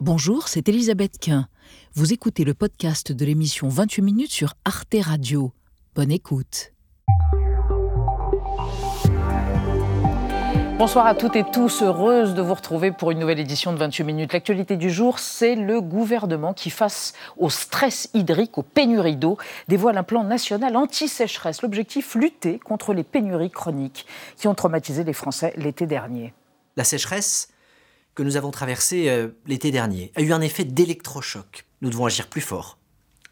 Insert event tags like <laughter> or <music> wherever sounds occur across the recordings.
Bonjour, c'est Elisabeth Quint. Vous écoutez le podcast de l'émission 28 minutes sur Arte Radio. Bonne écoute. Bonsoir à toutes et tous, heureuse de vous retrouver pour une nouvelle édition de 28 minutes. L'actualité du jour, c'est le gouvernement qui, face au stress hydrique, aux pénuries d'eau, dévoile un plan national anti-sécheresse. L'objectif, lutter contre les pénuries chroniques qui ont traumatisé les Français l'été dernier. La sécheresse que nous avons traversée euh, l'été dernier a eu un effet d'électrochoc. Nous devons agir plus fort,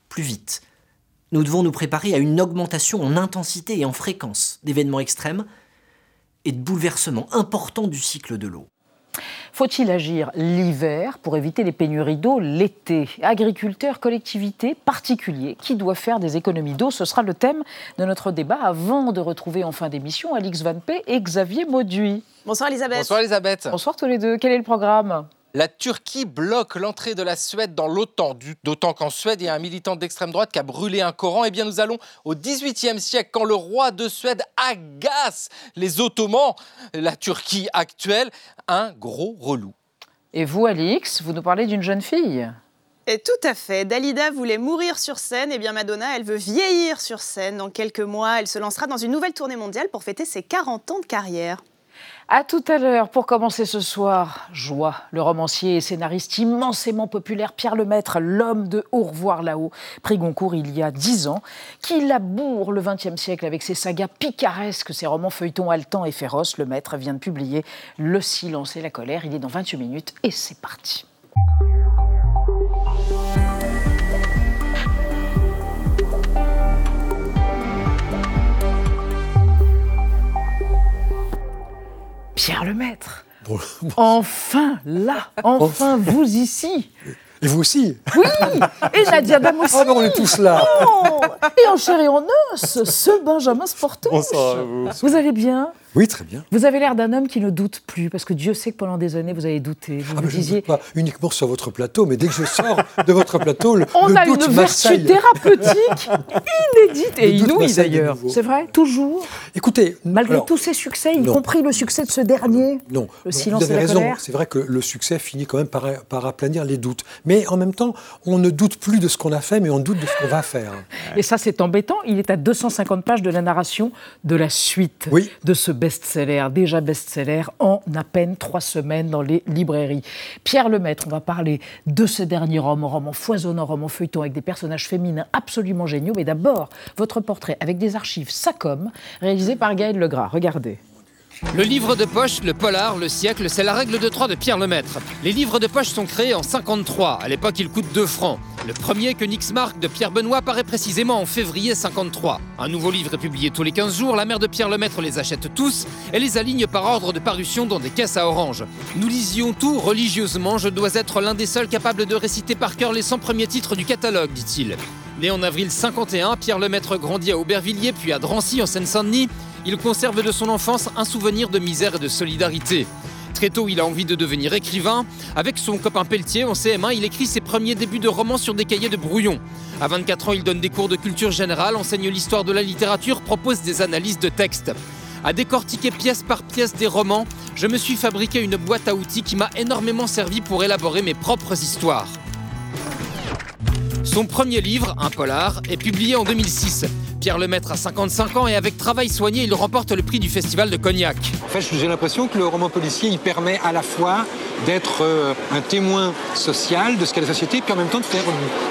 plus vite. Nous devons nous préparer à une augmentation en intensité et en fréquence d'événements extrêmes et de bouleversements importants du cycle de l'eau. Faut-il agir l'hiver pour éviter les pénuries d'eau l'été? Agriculteurs, collectivités, particuliers, qui doivent faire des économies d'eau? Ce sera le thème de notre débat avant de retrouver en fin d'émission Alix Van P et Xavier Mauduit. Bonsoir Elisabeth. Bonsoir Elisabeth. Bonsoir tous les deux. Quel est le programme? La Turquie bloque l'entrée de la Suède dans l'OTAN, d'autant qu'en Suède, il y a un militant d'extrême droite qui a brûlé un Coran. Eh bien, nous allons au XVIIIe siècle, quand le roi de Suède agace les Ottomans, la Turquie actuelle, un gros relou. Et vous, Alix, vous nous parlez d'une jeune fille et tout à fait. Dalida voulait mourir sur scène, et bien Madonna, elle veut vieillir sur scène. Dans quelques mois, elle se lancera dans une nouvelle tournée mondiale pour fêter ses 40 ans de carrière. À tout à l'heure pour commencer ce soir. Joie, le romancier et scénariste immensément populaire Pierre Lemaître, l'homme de Au revoir là-haut, pris Goncourt il y a dix ans, qui laboure le XXe siècle avec ses sagas picaresques, ses romans feuilletons haletants et féroces. Lemaître vient de publier Le silence et la colère. Il est dans 28 minutes et c'est parti. Pierre Lemaître. Bon, Enfin là, enfin vous ici. Et vous aussi. Oui Et Nadia Dam aussi Ah ben on est tous là. Oh Et en chair et en os, ce Benjamin Sportouche Bonsoir à vous. Vous allez bien? Oui, très bien. Vous avez l'air d'un homme qui ne doute plus, parce que Dieu sait que pendant des années, vous avez douté. Vous ah, vous disiez... Je ne doute pas uniquement sur votre plateau, mais dès que je sors de votre plateau, le, On le a doute une vertu thérapeutique inédite et inouïe d'ailleurs. C'est vrai Toujours Écoutez... Malgré alors, tous ces succès, y compris le succès de ce dernier Non, le silence vous avez et la raison. C'est vrai que le succès finit quand même par, par aplanir les doutes. Mais en même temps, on ne doute plus de ce qu'on a fait, mais on doute de ce qu'on va faire. Et ça, c'est embêtant. Il est à 250 pages de la narration de la suite Oui. de ce best-seller, déjà best-seller, en à peine trois semaines dans les librairies. Pierre Lemaître, on va parler de ce dernier roman, roman foisonnant, roman feuilleton avec des personnages féminins absolument géniaux. Mais d'abord, votre portrait avec des archives SACOM, réalisé par Gaël Legras. Regardez. Le livre de poche, le polar, le siècle, c'est la règle de 3 de Pierre Lemaître. Les livres de poche sont créés en 53. À l'époque, ils coûtent 2 francs. Le premier, que Nix marque de Pierre Benoît, paraît précisément en février 53. Un nouveau livre est publié tous les 15 jours. La mère de Pierre Lemaître les achète tous et les aligne par ordre de parution dans des caisses à orange. Nous lisions tout religieusement. Je dois être l'un des seuls capables de réciter par cœur les 100 premiers titres du catalogue, dit-il. Né en avril 51, Pierre Lemaître grandit à Aubervilliers puis à Drancy en Seine-Saint-Denis. Il conserve de son enfance un souvenir de misère et de solidarité. Très tôt, il a envie de devenir écrivain. Avec son copain Pelletier, en CM1, il écrit ses premiers débuts de romans sur des cahiers de brouillon. À 24 ans, il donne des cours de culture générale, enseigne l'histoire de la littérature, propose des analyses de textes. À décortiquer pièce par pièce des romans, je me suis fabriqué une boîte à outils qui m'a énormément servi pour élaborer mes propres histoires. Son premier livre, un polar, est publié en 2006. Pierre Lemaître a 55 ans et avec travail soigné, il remporte le prix du Festival de Cognac. En fait, j'ai l'impression que le roman policier, il permet à la fois d'être euh, un témoin social de ce qu'est la société, puis en même temps de faire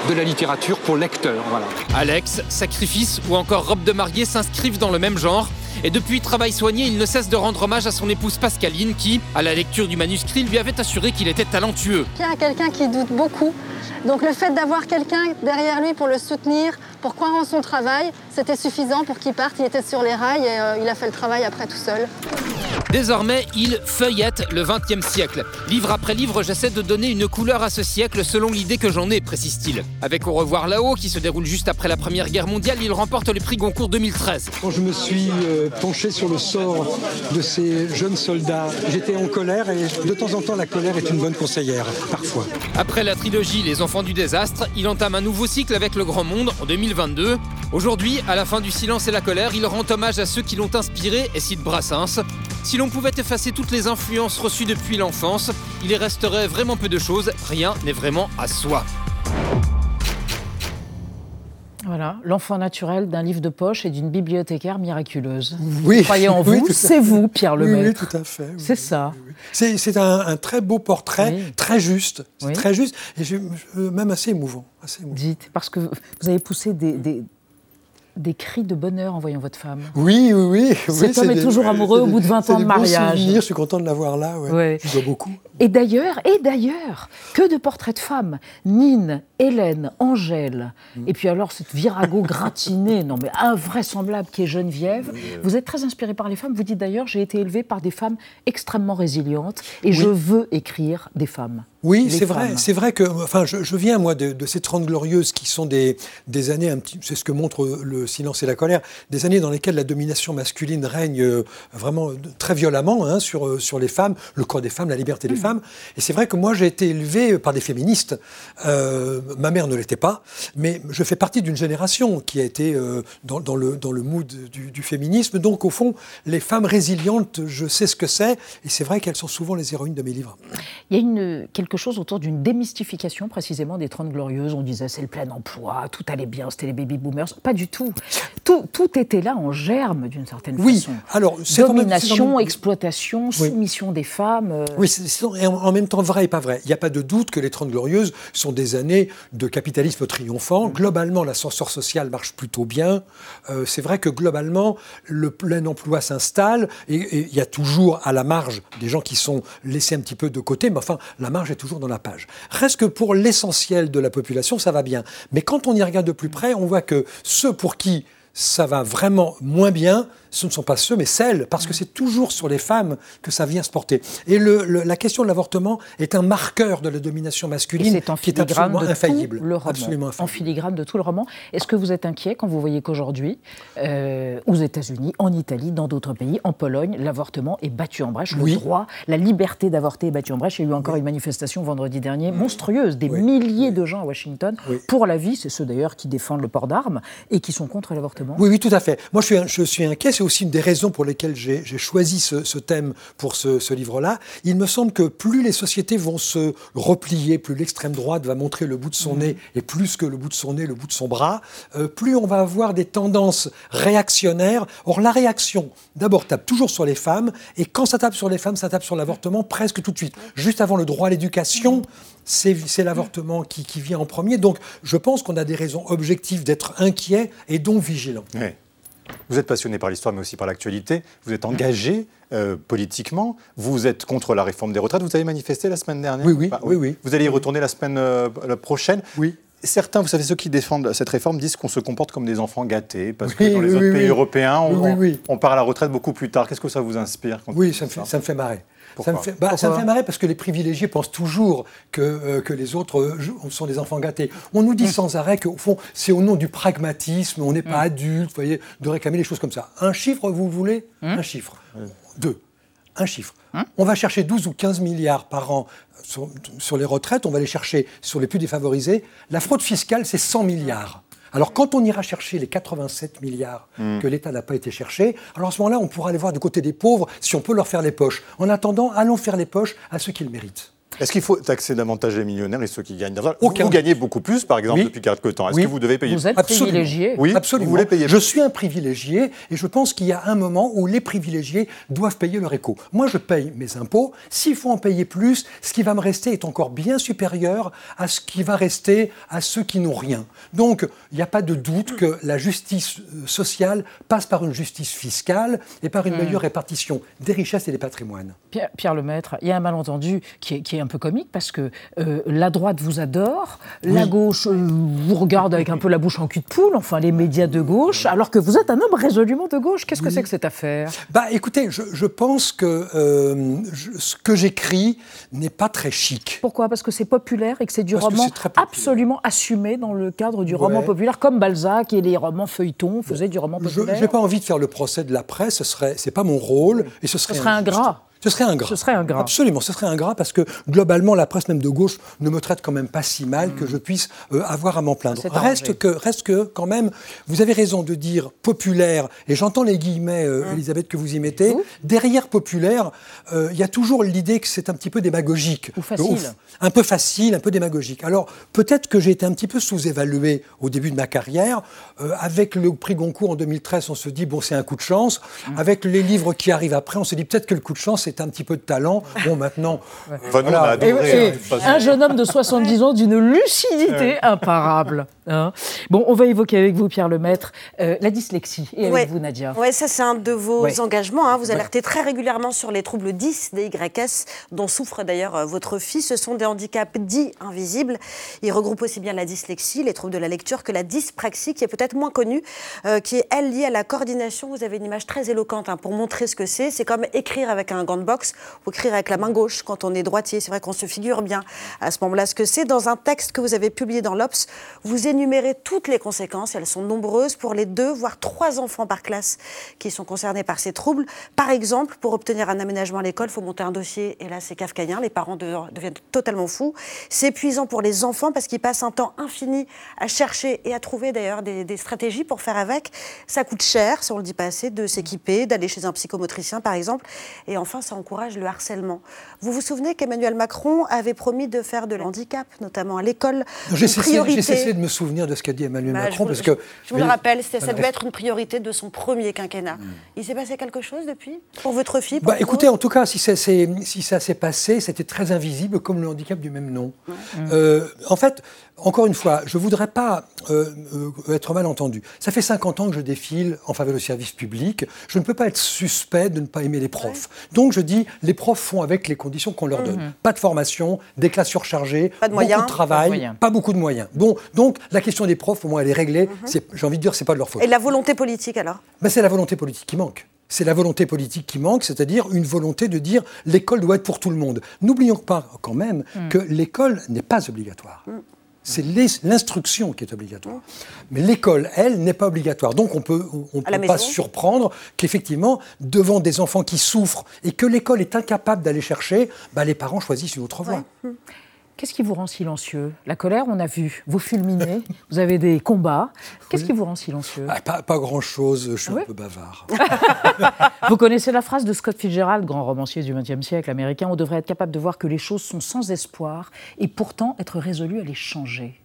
de la littérature pour lecteurs. Voilà. Alex, Sacrifice ou encore Robe de mariée s'inscrivent dans le même genre. Et depuis Travail soigné, il ne cesse de rendre hommage à son épouse Pascaline qui, à la lecture du manuscrit, lui avait assuré qu'il était talentueux. Pierre est quelqu'un qui doute beaucoup. Donc le fait d'avoir quelqu'un derrière lui pour le soutenir, pour croire en son travail, c'était suffisant pour qu'il parte. Il était sur les rails et euh, il a fait le travail après tout seul. Désormais, il feuillette le XXe siècle. Livre après livre, j'essaie de donner une couleur à ce siècle selon l'idée que j'en ai, précise-t-il. Avec Au revoir là-haut, qui se déroule juste après la Première Guerre mondiale, il remporte le prix Goncourt 2013. Quand je me suis euh, penché sur le sort de ces jeunes soldats, j'étais en colère et de temps en temps, la colère est une bonne conseillère, parfois. Après la trilogie Les Enfants du désastre, il entame un nouveau cycle avec Le Grand Monde en 2022. Aujourd'hui, à la fin du Silence et la colère, il rend hommage à ceux qui l'ont inspiré et cite Brassens. Si l'on pouvait effacer toutes les influences reçues depuis l'enfance, il y resterait vraiment peu de choses, rien n'est vraiment à soi. Voilà, l'enfant naturel d'un livre de poche et d'une bibliothécaire miraculeuse. Oui. Croyez en <laughs> Oui, vous, c'est vous, Pierre Oui, oui, Lemaître. tout à fait. oui, C'est oui, ça. oui, oui. C'est un, un très beau portrait, Oui. très juste, C'est Oui. très juste, et je- je- même assez émouvant. Assez émouvant. Dites, parce que vous avez poussé des, des, des cris de bonheur en voyant votre femme. Oui, oui, oui. Cet oui, homme est des- toujours amoureux au bout de 20 c'est ans de mariage. souvenirs, Je suis content de l'avoir là. Ouais. Ouais. Je dois beaucoup. Et d'ailleurs, et d'ailleurs, que de portraits de femmes. Nine, Hélène, Angèle. Mm. Et puis alors, cette virago gratinée, non mais invraisemblable qui est Geneviève. Vous êtes très inspiré par les femmes. Vous dites d'ailleurs, j'ai été élevée par des femmes extrêmement résilientes et je veux écrire des femmes. Oui, c'est vrai. C'est vrai que, enfin, je, je viens moi de, de ces 30 glorieuses qui sont des, des années, c'est ce que montre le silence et la colère, des années dans lesquelles la domination masculine règne euh, vraiment très violemment hein, sur, euh, sur les femmes, le corps des femmes, la liberté Mmh. des femmes. Et c'est vrai que moi j'ai été élevé par des féministes. Euh, ma mère ne l'était pas, mais je fais partie d'une génération qui a été euh, dans, dans le, dans le mood du, du féminisme. Donc au fond, les femmes résilientes, je sais ce que c'est, et c'est vrai qu'elles sont souvent les héroïnes de mes livres. Il y a une, quelque chose autour d'une démystification précisément des 30 glorieuses. On disait c'est le plein emploi, tout allait bien, c'était les baby boomers. Pas du tout. Tout, tout était là en germe d'une certaine Oui, façon. alors Domination, même- exploitation, soumission des femmes. euh, Oui, c'est en même temps vrai et pas vrai. Il n'y a pas de doute que les 30 Glorieuses sont des années de capitalisme triomphant. Globalement, l'ascenseur social marche plutôt bien. Euh, c'est vrai que globalement, le plein emploi s'installe et et il y a toujours à la marge des gens qui sont laissés un petit peu de côté, mais enfin, la marge est toujours dans la page. Reste que pour l'essentiel de la population, ça va bien. Mais quand on y regarde de plus près, on voit que ceux pour qui ça va vraiment moins bien, ce ne sont pas ceux, mais celles, parce que c'est toujours sur les femmes que ça vient se porter. Et le- le- la question de l'avortement est un marqueur de la domination masculine en qui est filigrane absolument de infaillible. tout le roman. Absolument en filigrane de tout le roman. Est-ce que vous êtes inquiet quand vous voyez qu'aujourd'hui, euh, aux États-Unis, en Italie, dans d'autres pays, en Pologne, l'avortement est battu en brèche, Oui. le droit, la liberté d'avorter est battue en brèche. Il y a eu encore une manifestation vendredi dernier monstrueuse, des Oui. milliers de gens à Washington pour la vie. C'est ceux d'ailleurs qui défendent le port d'armes et qui sont contre l'avortement. Oui, oui, tout à fait. Moi, je suis, je suis inquiet. C'est aussi une des raisons pour lesquelles j'ai choisi ce, ce thème pour ce, ce livre-là. Il me semble que plus les sociétés vont se replier, plus l'extrême droite va montrer le bout de son nez, et plus que le bout de son nez, le bout de son bras, euh, plus on va avoir des tendances réactionnaires. Or, la réaction, d'abord, tape toujours sur les femmes, et quand ça tape sur les femmes, ça tape sur l'avortement presque tout de suite. Juste avant le droit à l'éducation, c'est c'est l'avortement qui, qui vient en premier. Donc, je pense qu'on a des raisons objectives d'être inquiets et donc vigilants. Vous êtes passionné par l'histoire, mais aussi par l'actualité. Vous êtes engagé euh, politiquement. Vous êtes contre la réforme des retraites. Vous avez manifesté la semaine dernière Oui, oui, Enfin, oui, oui. Vous allez y retourner la semaine euh, la prochaine Oui. Certains, vous savez, ceux qui défendent cette réforme disent qu'on se comporte comme des enfants gâtés, parce Oui, que dans les oui, autres pays européens, on, part à la retraite beaucoup plus tard. Qu'est-ce que ça vous inspire quand Oui, ça me fait, ça me fait marrer. Pourquoi ça, me fait, bah, ça me Pourquoi fait marrer parce que les privilégiés pensent toujours que, euh, que les autres euh, sont des enfants gâtés. On nous dit sans arrêt qu'au fond, c'est au nom du pragmatisme, on n'est pas adulte, vous voyez, de réclamer des choses comme ça. Un chiffre, vous voulez Un chiffre. Deux. Un chiffre. On va chercher 12 ou 15 milliards par an sur, sur les retraites, on va les chercher sur les plus défavorisés. La fraude fiscale, c'est 100 milliards. Alors quand on ira chercher les 87 milliards que l'État n'a pas été chercher, alors à ce moment-là, on pourra aller voir du côté des pauvres si on peut leur faire les poches. En attendant, allons faire les poches à ceux qui le méritent. Est-ce qu'il faut taxer davantage les millionnaires et ceux qui gagnent d'argent Aucun. Vous gagnez beaucoup plus, par exemple, Oui. depuis quelque temps. Est-ce Oui. que vous devez payer Vous êtes Absolument. privilégié. Oui, Absolument. vous voulez payer Je suis un privilégié et je pense qu'il y a un moment où les privilégiés doivent payer leur écho. Moi, je paye mes impôts. S'il faut en payer plus, ce qui va me rester est encore bien supérieur à ce qui va rester à ceux qui n'ont rien. Donc, il n'y a pas de doute que la justice euh, sociale passe par une justice fiscale et par une Hmm. meilleure répartition des richesses et des patrimoines. Pierre, Pierre Lemaître, il y a un malentendu qui est, qui est un peu comique parce que euh, la droite vous adore, la gauche euh, vous regarde avec un peu la bouche en cul de poule, enfin les médias de gauche, alors que vous êtes un homme résolument de gauche. Qu'est-ce que c'est que cette affaire? Bah, écoutez, je, je pense que euh, je- ce que j'écris n'est pas très chic. Pourquoi? Parce que c'est populaire et que c'est du Parce roman absolument assumé dans le cadre du Ouais. roman populaire, comme Balzac et les romans feuilletons faisaient du roman Je populaire. n'ai pas envie de faire le procès de la presse, ce serait, c'est pas mon rôle, et ce serait serait injuste. ingrat. Ce serait ingrat. Ce serait ingrat. Absolument, ce serait ingrat parce que globalement, la presse même de gauche ne me traite quand même pas si mal que je puisse euh, avoir à m'en plaindre. Reste que, reste que, quand même, vous avez raison de dire populaire, et j'entends les guillemets, euh, Elisabeth, que vous y mettez. Derrière populaire, euh, il y a toujours l'idée que c'est un petit peu démagogique. Ou facile. Ouf. un peu facile, un peu démagogique. Alors, peut-être que j'ai été un petit peu sous-évalué au début de ma carrière. Euh, avec le prix Goncourt en 2013, on se dit, bon, c'est un coup de chance. Mm. Avec les livres qui arrivent après, on se dit peut-être que le coup de chance, c'est un petit peu de talent. Bon, maintenant. <laughs> Enfin, nous, on a Et- adoré. et hein, de toute façon. un jeune homme de 70 ans d'une lucidité imparable. hein. Bon, on va évoquer avec vous, Pierre Lemaître, euh, la dyslexie. Et avec Ouais. vous, Nadia. Ouais, ça c'est un de vos Ouais. engagements. hein. Vous alertez très régulièrement sur les troubles 10 des YS, dont souffre d'ailleurs euh, votre fille. Ce sont des handicaps dits invisibles. Ils regroupent aussi bien la dyslexie, les troubles de la lecture, que la dyspraxie, qui est peut-être moins connue, euh, qui est elle liée à la coordination. Vous avez une image très éloquente hein, pour montrer ce que c'est. C'est comme écrire avec un gant de boxe ou écrire avec la main gauche quand on est droitier. C'est vrai qu'on se figure bien à ce moment-là ce que c'est. Dans un texte que vous avez publié dans l'Obs, vous énumérez toutes les conséquences. Elles sont nombreuses pour les deux, voire trois enfants par classe qui sont concernés par ces troubles. Par exemple, pour obtenir un aménagement à l'école, il faut monter un dossier. Et là, c'est kafkaïen. Les parents de- deviennent totalement fous. C'est épuisant pour les enfants parce qu'ils passent un temps infini à chercher et à trouver d'ailleurs des, des stratégies pour faire avec. Ça coûte cher, si on ne le dit pas assez, de s'équiper, d'aller chez un psychomotricien, par exemple. Et enfin, ça encourage le harcèlement. Vous vous souvenez qu'Emmanuel Macron avait promis de faire de l'handicap, notamment à l'école, J'ai une cessé, priorité. j'ai cessé de me souvenir de ce qu'a dit Emmanuel Bah, Macron je, parce vous- que. je vous le rappelle, ça Voilà. devait être une priorité de son premier quinquennat. Il s'est passé quelque chose depuis Pour votre fille pour Bah, écoutez, en tout cas, si ça, s'est- si ça s'est passé, c'était très invisible, comme le handicap du même nom. Euh, en fait, encore une fois, je ne voudrais pas euh, euh, être mal entendu. Ça fait 50 ans que je défile en faveur du service public. Je ne peux pas être suspect de ne pas aimer les profs. Donc je dis, les profs font avec les conditions qu'on leur donne. Pas de formation, des classes surchargées, Pas de beaucoup moyens. de travail, Pas de moyens. pas beaucoup de moyens. Bon, donc la question des profs, au moins, elle est réglée. C'est- J'ai envie de dire, c'est pas de leur faute. Et la volonté politique alors? Ben, c'est la volonté politique qui manque. C'est la volonté politique qui manque, c'est-à-dire une volonté de dire l'école doit être pour tout le monde. N'oublions pas quand même que l'école n'est pas obligatoire. C'est l'instruction qui est obligatoire. Mais l'école, elle, n'est pas obligatoire. Donc on peut, on peut pas maison surprendre qu'effectivement, devant des enfants qui souffrent et que l'école est incapable d'aller chercher, ben, les parents choisissent une autre voie. Qu'est-ce qui vous rend silencieux? La colère, on a vu. Vous fulminez, <laughs> vous avez des combats. Qu'est-ce qui vous rend silencieux? Ah, pas pas grand-chose, je suis un peu bavard. <laughs> <laughs> Vous connaissez la phrase de Scott Fitzgerald, grand romancier du XXe siècle américain On devrait être capable de voir que les choses sont sans espoir et pourtant être résolu à les changer.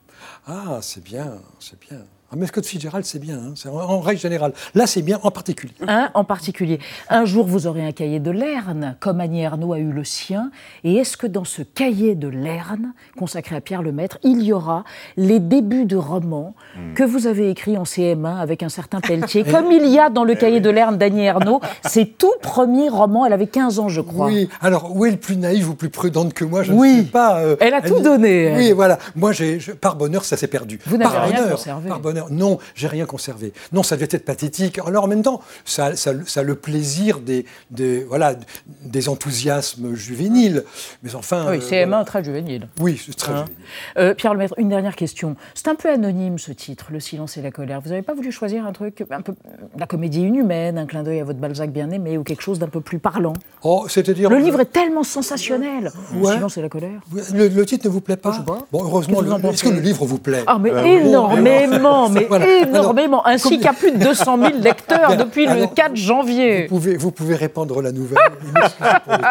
Ah, c'est bien, c'est bien. Ah, mais Scott Fitzgerald, c'est bien, hein, c'est en, en règle générale. Là, c'est bien en particulier. Un en particulier. Un jour, vous aurez un cahier de Lerne, comme Annie Ernaux a eu le sien. Et est-ce que dans ce cahier de Lerne, consacré à Pierre Lemaître, il y aura les débuts de romans que vous avez écrits en CM1 avec un certain Pelletier, <laughs> comme il y a dans le cahier de Lerne d'Annie Ernaux, ses tout premiers romans. Elle avait 15 ans, je crois. Oui, alors où est le plus naïf ou plus prudente que moi? Je Oui. ne sais pas. euh, Elle a tout dit- donné, elle. Oui, voilà. Moi, j'ai, je- par bonheur, ça s'est perdu. Vous n'avez rien bonheur, conservé. Par bonheur. Non, j'ai rien conservé. Non, ça devait être pathétique. Alors en même temps, ça, ça, ça a le plaisir des, des, voilà, des enthousiasmes juvéniles. Mais enfin. Oui, euh, CM1 voilà. très juvénile. Oui, c'est très Hein. juvénile. Euh, Pierre Lemaître, une dernière question. C'est un peu anonyme ce titre, Le silence et la colère. Vous n'avez pas voulu choisir un truc, un peu la comédie inhumaine, un clin d'œil à votre Balzac bien aimé ou quelque chose d'un peu plus parlant Oh, c'est-à-dire. Le livre est tellement sensationnel. Le silence et la colère. Le, le titre ne vous plaît pas pas. Bon, heureusement, est-ce que le livre vous plaît Ah, mais Euh, énormément, mais <laughs> Voilà. Alors, énormément, ainsi qu'à plus de 200 000 <laughs> lecteurs Bien. depuis le Alors, 4 janvier. Vous pouvez, vous pouvez répandre la nouvelle. <laughs>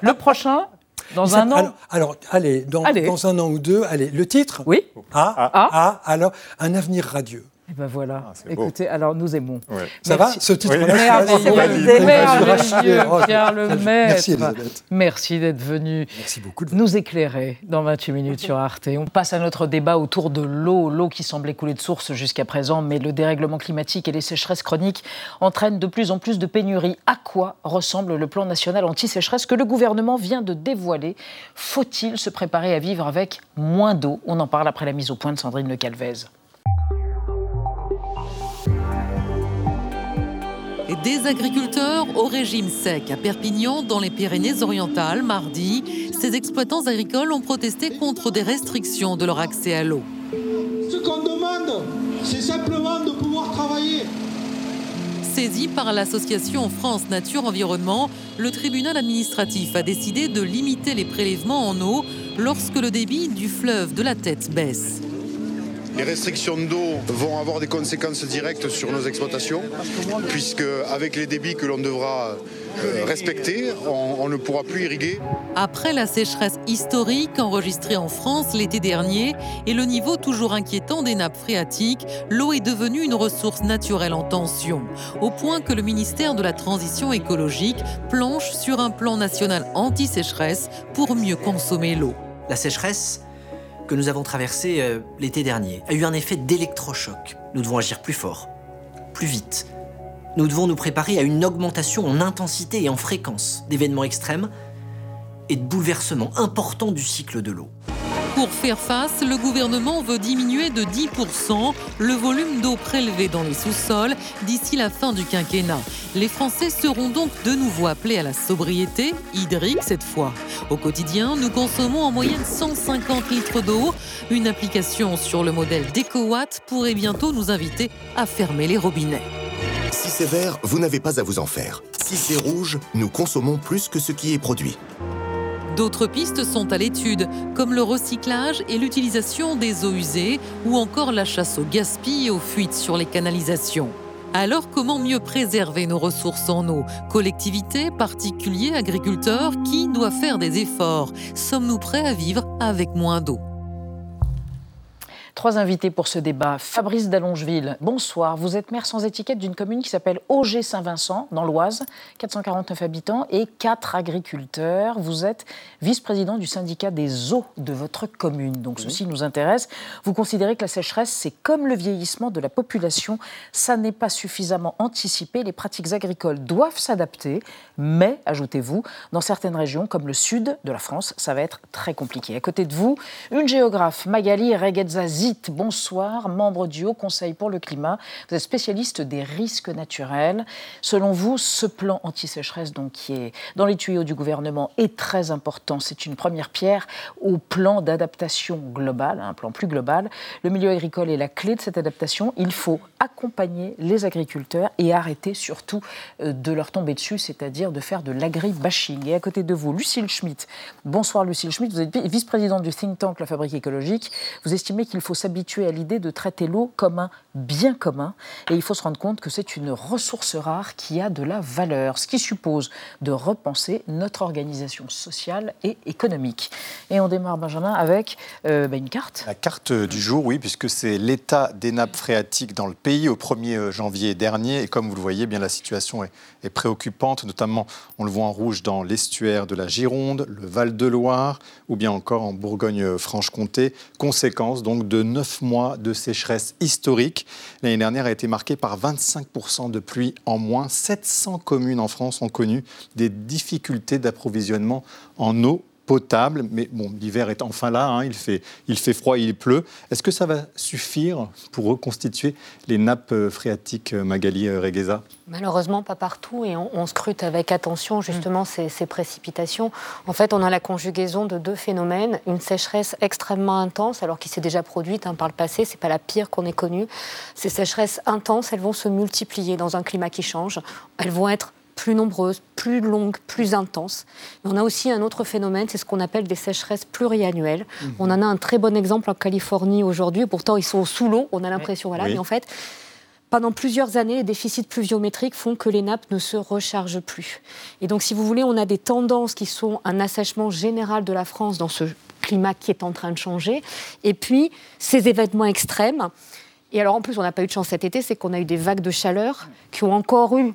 Le prochain, dans Ça- un an Alors, alors, allez, dans, Allez. dans un an ou deux, allez, le titre Oui Ah, Ah. ah, alors, un avenir radieux. Et ben voilà. Ah, beau. Écoutez, alors nous aimons. Ouais. Ça Merci. va Ce titre Oui. Merveilleux, merveilleux, Pierre Lemaître. Merci Elisabeth. Merci d'être venu. Merci beaucoup. de- nous éclairer dans 28 minutes sur Arte. On passe à notre débat autour de l'eau, l'eau qui semblait couler de source jusqu'à présent, mais le dérèglement climatique et les sécheresses chroniques entraînent de plus en plus de pénuries. À quoi ressemble le plan national anti-sécheresse que le gouvernement vient de dévoiler? Faut-il se préparer à vivre avec moins d'eau? On en parle après la mise au point de Sandrine Le Calvez. Des agriculteurs au régime sec à Perpignan, dans les Pyrénées-Orientales, mardi, ces exploitants agricoles ont protesté contre des restrictions de leur accès à l'eau. Ce qu'on demande, c'est simplement de pouvoir travailler. Saisi par l'association France Nature Environnement, le tribunal administratif a décidé de limiter les prélèvements en eau lorsque le débit du fleuve de la Tête baisse. Les restrictions d'eau vont avoir des conséquences directes sur nos exploitations, puisque avec les débits que l'on devra euh, respecter, on, on ne pourra plus irriguer. Après la sécheresse historique enregistrée en France l'été dernier et le niveau toujours inquiétant des nappes phréatiques, l'eau est devenue une ressource naturelle en tension, au point que le ministère de la Transition écologique planche sur un plan national anti-sécheresse pour mieux consommer l'eau. La sécheresse que nous avons traversée euh, l'été dernier a eu un effet d'électrochoc. Nous devons agir plus fort, plus vite. Nous devons nous préparer à une augmentation en intensité et en fréquence d'événements extrêmes et de bouleversements importants du cycle de l'eau. Pour faire face, le gouvernement veut diminuer de 10% le volume d'eau prélevée dans les sous-sols d'ici la fin du quinquennat. Les Français seront donc de nouveau appelés à la sobriété, hydrique cette fois. Au quotidien, nous consommons en moyenne 150 litres d'eau. Une application sur le modèle d'EcoWatt pourrait bientôt nous inviter à fermer les robinets. Si c'est vert, vous n'avez pas à vous en faire. Si c'est rouge, nous consommons plus que ce qui est produit. D'autres pistes sont à l'étude, comme le recyclage et l'utilisation des eaux usées, ou encore la chasse au gaspillage et aux fuites sur les canalisations. Alors comment mieux préserver nos ressources en eau? Collectivités, particuliers, agriculteurs, qui doit faire des efforts? Sommes-nous prêts à vivre avec moins d'eau? Trois invités pour ce débat. Fabrice Dallongeville, bonsoir. Vous êtes maire sans étiquette d'une commune qui s'appelle Auger-Saint-Vincent, dans l'Oise, 449 habitants et quatre agriculteurs. Vous êtes vice-président du syndicat des eaux de votre commune. Donc ceci nous intéresse. Vous considérez que la sécheresse, c'est comme le vieillissement de la population. Ça n'est pas suffisamment anticipé. Les pratiques agricoles doivent s'adapter. Mais, ajoutez-vous, dans certaines régions, comme le sud de la France, ça va être très compliqué. À côté de vous, une géographe, Magali Bonsoir, membre du Haut Conseil pour le climat. Vous êtes spécialiste des risques naturels. Selon vous, ce plan anti-sécheresse, qui est dans les tuyaux du gouvernement, est très important. C'est une première pierre au plan d'adaptation globale, un plan plus global. Le milieu agricole est la clé de cette adaptation. Il faut accompagner les agriculteurs et arrêter surtout euh, de leur tomber dessus, c'est-à-dire de faire de l'agri-bashing. Et à côté de vous, Lucille Schmitt. Bonsoir Lucille Schmitt, vous êtes vice-présidente du think tank La Fabrique écologique. Vous estimez qu'il faut s'habituer à l'idée de traiter l'eau comme un bien commun et il faut se rendre compte que c'est une ressource rare qui a de la valeur, ce qui suppose de repenser notre organisation sociale et économique. Et on démarre, Benjamin, avec euh, bah, une carte. La carte du jour, oui, puisque c'est l'état des nappes phréatiques dans le pays au 1er janvier dernier. Et comme vous le voyez, bien la situation est, est préoccupante, notamment on le voit en rouge dans l'estuaire de la Gironde, le Val-de-Loire ou bien encore en Bourgogne-Franche-Comté. Conséquence donc de neuf mois de sécheresse historique. L'année dernière a été marquée par 25% de pluie en moins. 700 communes en France ont connu des difficultés d'approvisionnement en eau potable. Mais bon, l'hiver est enfin là, hein, il, fait, il fait froid, il pleut. Est-ce que ça va suffire pour reconstituer les nappes euh, phréatiques, euh, Magali euh, Regueza? Malheureusement, pas partout, et on, on scrute avec attention justement ces, ces, précipitations. En fait, on a la conjugaison de deux phénomènes une sécheresse extrêmement intense, alors qui s'est déjà produite hein, par le passé. C'est pas la pire qu'on ait connue. Ces sécheresses intenses, elles vont se multiplier dans un climat qui change. Elles vont être plus nombreuses, plus longues, plus intenses. Mais on a aussi un autre phénomène, c'est ce qu'on appelle des sécheresses pluriannuelles. Mmh. On en a un très bon exemple en Californie aujourd'hui. Pourtant, ils sont sous l'eau, on a l'impression, voilà. Oui. Mais en fait, pendant plusieurs années, les déficits pluviométriques font que les nappes ne se rechargent plus. Et donc, si vous voulez, on a des tendances qui sont un assèchement général de la France dans ce climat qui est en train de changer. Et puis, ces événements extrêmes. Et alors, en plus, on n'a pas eu de chance cet été, c'est qu'on a eu des vagues de chaleur qui ont encore eu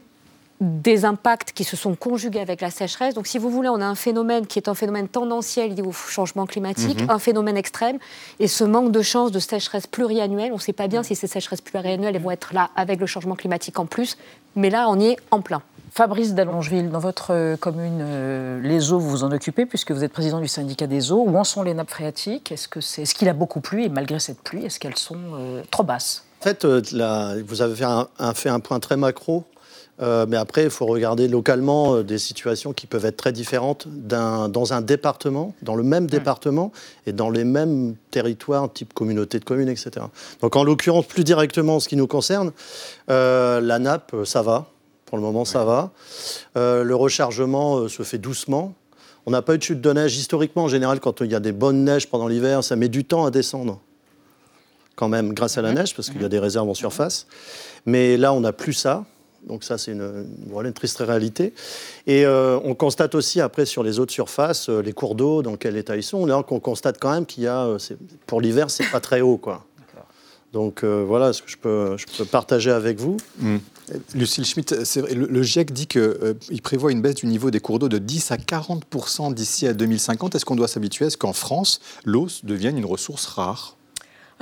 des impacts qui se sont conjugués avec la sécheresse. Donc, si vous voulez, on a un phénomène qui est un phénomène tendanciel lié au changement climatique, mmh. un phénomène extrême, et ce manque de chance de sécheresse pluriannuelle. On ne sait pas bien si ces sécheresses pluriannuelles elles vont être là avec le changement climatique en plus, mais là, on y est en plein. Fabrice Dallongeville, dans votre commune, euh, les eaux, vous vous en occupez puisque vous êtes président du syndicat des eaux. Où en sont les nappes phréatiques? Est-ce qu'il est, qu a beaucoup plu et malgré cette pluie, est-ce qu'elles sont euh, trop basses? En fait, euh, la, vous avez fait un, un, fait un point très macro Euh, mais après, il faut regarder localement euh, des situations qui peuvent être très différentes dans un département, dans le même département et dans les mêmes territoires, type communauté de communes, etc. Donc en l'occurrence, plus directement en ce qui nous concerne, euh, la nappe, ça va. Pour le moment, ça va. Le rechargement se fait doucement. On n'a pas eu de chute de neige. Historiquement, en général, quand il y a des bonnes neiges pendant l'hiver, ça met du temps à descendre. Quand même, grâce à la neige, parce qu'il y a des réserves en surface. Mais là, on n'a plus ça. Donc ça, c'est une, voilà, une triste réalité. Et euh, on constate aussi après sur les autres surfaces, euh, les cours d'eau, dans quel état ils sont. Là, on constate quand même qu'il y a, euh, pour l'hiver, c'est pas très haut, quoi. Donc euh, voilà ce que je peux, je peux partager avec vous. Hmm. Lucille Schmitt, c'est vrai, le, le GIEC dit qu'il prévoit une baisse du niveau des cours d'eau de 10 à 40 d'ici à 2050. Est-ce qu'on doit s'habituer à ce qu'en France, l'eau devienne une ressource rare?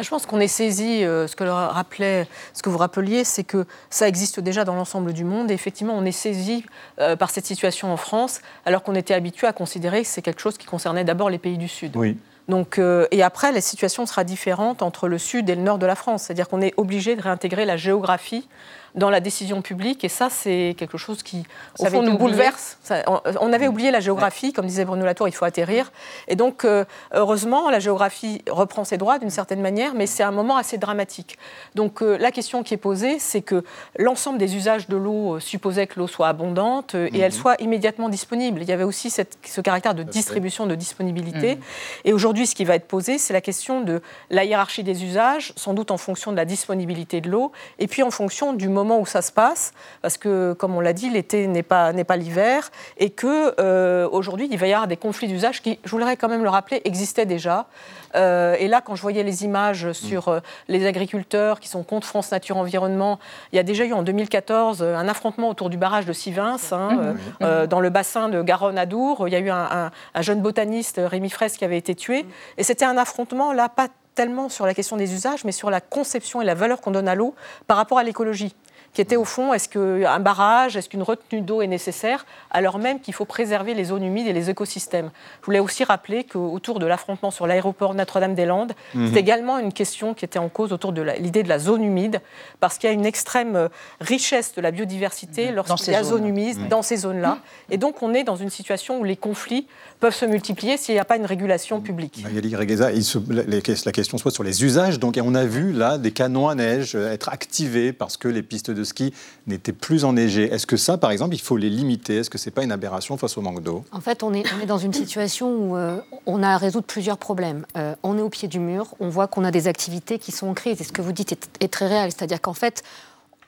Je pense qu'on est saisi, euh, ce que le rappelait, ce que vous rappeliez, c'est que ça existe déjà dans l'ensemble du monde. Et effectivement, on est saisi euh, par cette situation en France, alors qu'on était habitué à considérer que c'est quelque chose qui concernait d'abord les pays du Sud. Oui. Donc, euh, et après, la situation sera différente entre le sud et le nord de la France. C'est-à-dire qu'on est obligé de réintégrer la géographie dans la décision publique. Et ça, c'est quelque chose qui, au Ça fond, nous oublié. bouleverse. Ça- on, on avait oublié la géographie, comme disait Bruno Latour, il faut atterrir. Et donc, euh, heureusement, la géographie reprend ses droits d'une certaine manière, mais c'est un moment assez dramatique. Donc, euh, la question qui est posée, c'est que l'ensemble des usages de l'eau euh, supposait que l'eau soit abondante euh, et elle soit immédiatement disponible. Il y avait aussi cette- ce caractère de distribution, de disponibilité. Mhm. Et aujourd'hui, ce qui va être posé, c'est la question de la hiérarchie des usages, sans doute en fonction de la disponibilité de l'eau, et puis en fonction du moment où ça se passe, parce que, comme on l'a dit, l'été n'est pas, n'est pas l'hiver, et que euh, aujourd'hui, il va y avoir des conflits d'usage qui, je voudrais quand même le rappeler, existaient déjà. Euh, et là, quand je voyais les images sur euh, les agriculteurs qui sont contre France Nature Environnement, il y a déjà eu en 2014 euh, un affrontement autour du barrage de Sivins, hein, dans le bassin de Garonne-Adour. Il y a eu un, un- un jeune botaniste, Rémi Fraisse, qui avait été tué. Et c'était un affrontement, là, pas tellement sur la question des usages, mais sur la conception et la valeur qu'on donne à l'eau par rapport à l'écologie qui était au fond, est-ce qu'un barrage, est-ce qu'une retenue d'eau est nécessaire, alors même qu'il faut préserver les zones humides et les écosystèmes. Je voulais aussi rappeler qu'autour de l'affrontement sur l'aéroport Notre-Dame-des-Landes, Mhm. c'est également une question qui était en cause autour de l'idée de la zone humide, parce qu'il y a une extrême euh, richesse de la biodiversité lorsqu'il y a zones. zone humide dans ces zones-là. Et donc on est dans une situation où les conflits peuvent se multiplier s'il n'y a pas une régulation publique. Magali Regueza, la, question se pose sur les usages. Donc, et on a vu là des canons à neige euh, être activés parce que les pistes de ski n'étaient plus enneigées. Est-ce que ça, par exemple, il faut les limiter? Est-ce que c'est pas une aberration face au manque d'eau? En fait, on est, on est dans une situation où euh, on a à résoudre plusieurs problèmes. Euh, on est au pied du mur, on voit qu'on a des activités qui sont en crise. Et ce que vous dites est, est très réel. C'est-à-dire qu'en fait,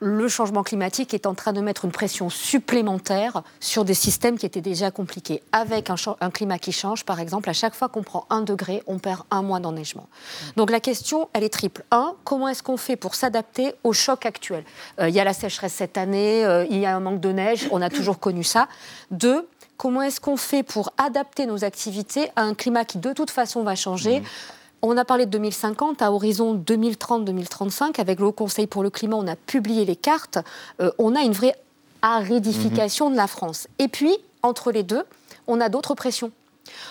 le changement climatique est en train de mettre une pression supplémentaire sur des systèmes qui étaient déjà compliqués. Avec un, climat qui change, par exemple, à chaque fois qu'on prend un degré, on perd un mois d'enneigement. Donc la question, elle est triple. Un, comment est-ce qu'on fait pour s'adapter au choc actuel? Euh, Il y a la sécheresse cette année, euh, il y a un manque de neige, on a toujours connu ça. Deux, comment est-ce qu'on fait pour adapter nos activités à un climat qui de toute façon va changer? On a parlé de 2050, à horizon 2030-2035, avec le Haut Conseil pour le climat, on a publié les cartes. Euh, on a une vraie aridification de la France. Et puis, entre les deux, on a d'autres pressions.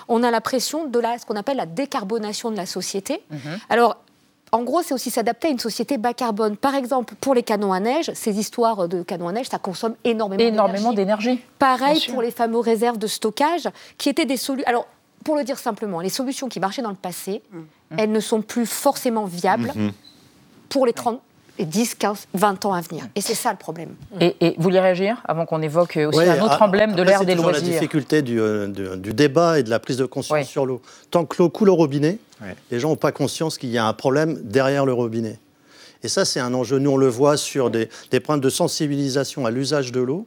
On a la pression de la, ce qu'on appelle la décarbonation de la société. Alors, en gros, c'est aussi s'adapter à une société bas carbone. Par exemple, pour les canons à neige, ces histoires de canons à neige, ça consomme énormément, Énormément d'énergie. Pareil pour les fameux réserves de stockage, qui étaient des solutions. Alors, pour le dire simplement, les solutions qui marchaient dans le passé, elles ne sont plus forcément viables pour les 30, et 10, 15, 20 ans à venir. Et c'est ça le problème. Et, et vous voulez réagir avant qu'on évoque aussi Ouais, un autre a- emblème de l'ère des toujours la loisirs difficulté du, euh, du- du débat et de la prise de conscience sur l'eau. Tant que l'eau coule au robinet, les gens n'ont pas conscience qu'il y a un problème derrière le robinet. Et ça, c'est un enjeu. Nous, on le voit sur des, des problèmes de sensibilisation à l'usage de l'eau.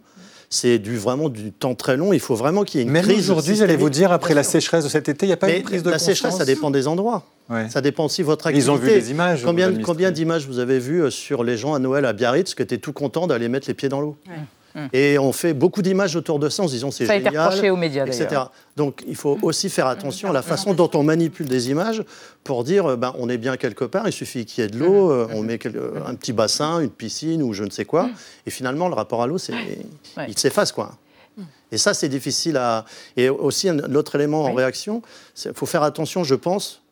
C'est du, vraiment du temps très long. Il faut vraiment qu'il y ait une Même crise aujourd'hui, j'allais vous dire, après la sécheresse de cet été, il n'y a pas Mais une prise de la conscience sécheresse, ça dépend des endroits. Ça dépend aussi de votre Ils activité. ont vu les images, combien d'images vous avez vues euh, sur les gens à Noël à Biarritz qui étaient tout contents d'aller mettre les pieds dans l'eau? Et on fait beaucoup d'images autour de ça en se disant c'est Ça a été génial, reproché aux médias, etc. Donc il faut aussi faire attention à la façon dont on manipule des images pour dire ben, on est bien quelque part, il suffit qu'il y ait de l'eau, euh, on met euh, un petit bassin, une piscine ou je ne sais quoi. Et finalement, le rapport à l'eau, il s'efface. quoi. Et ça, c'est difficile à. Et aussi, un autre élément en réaction, il faut faire attention, je pense,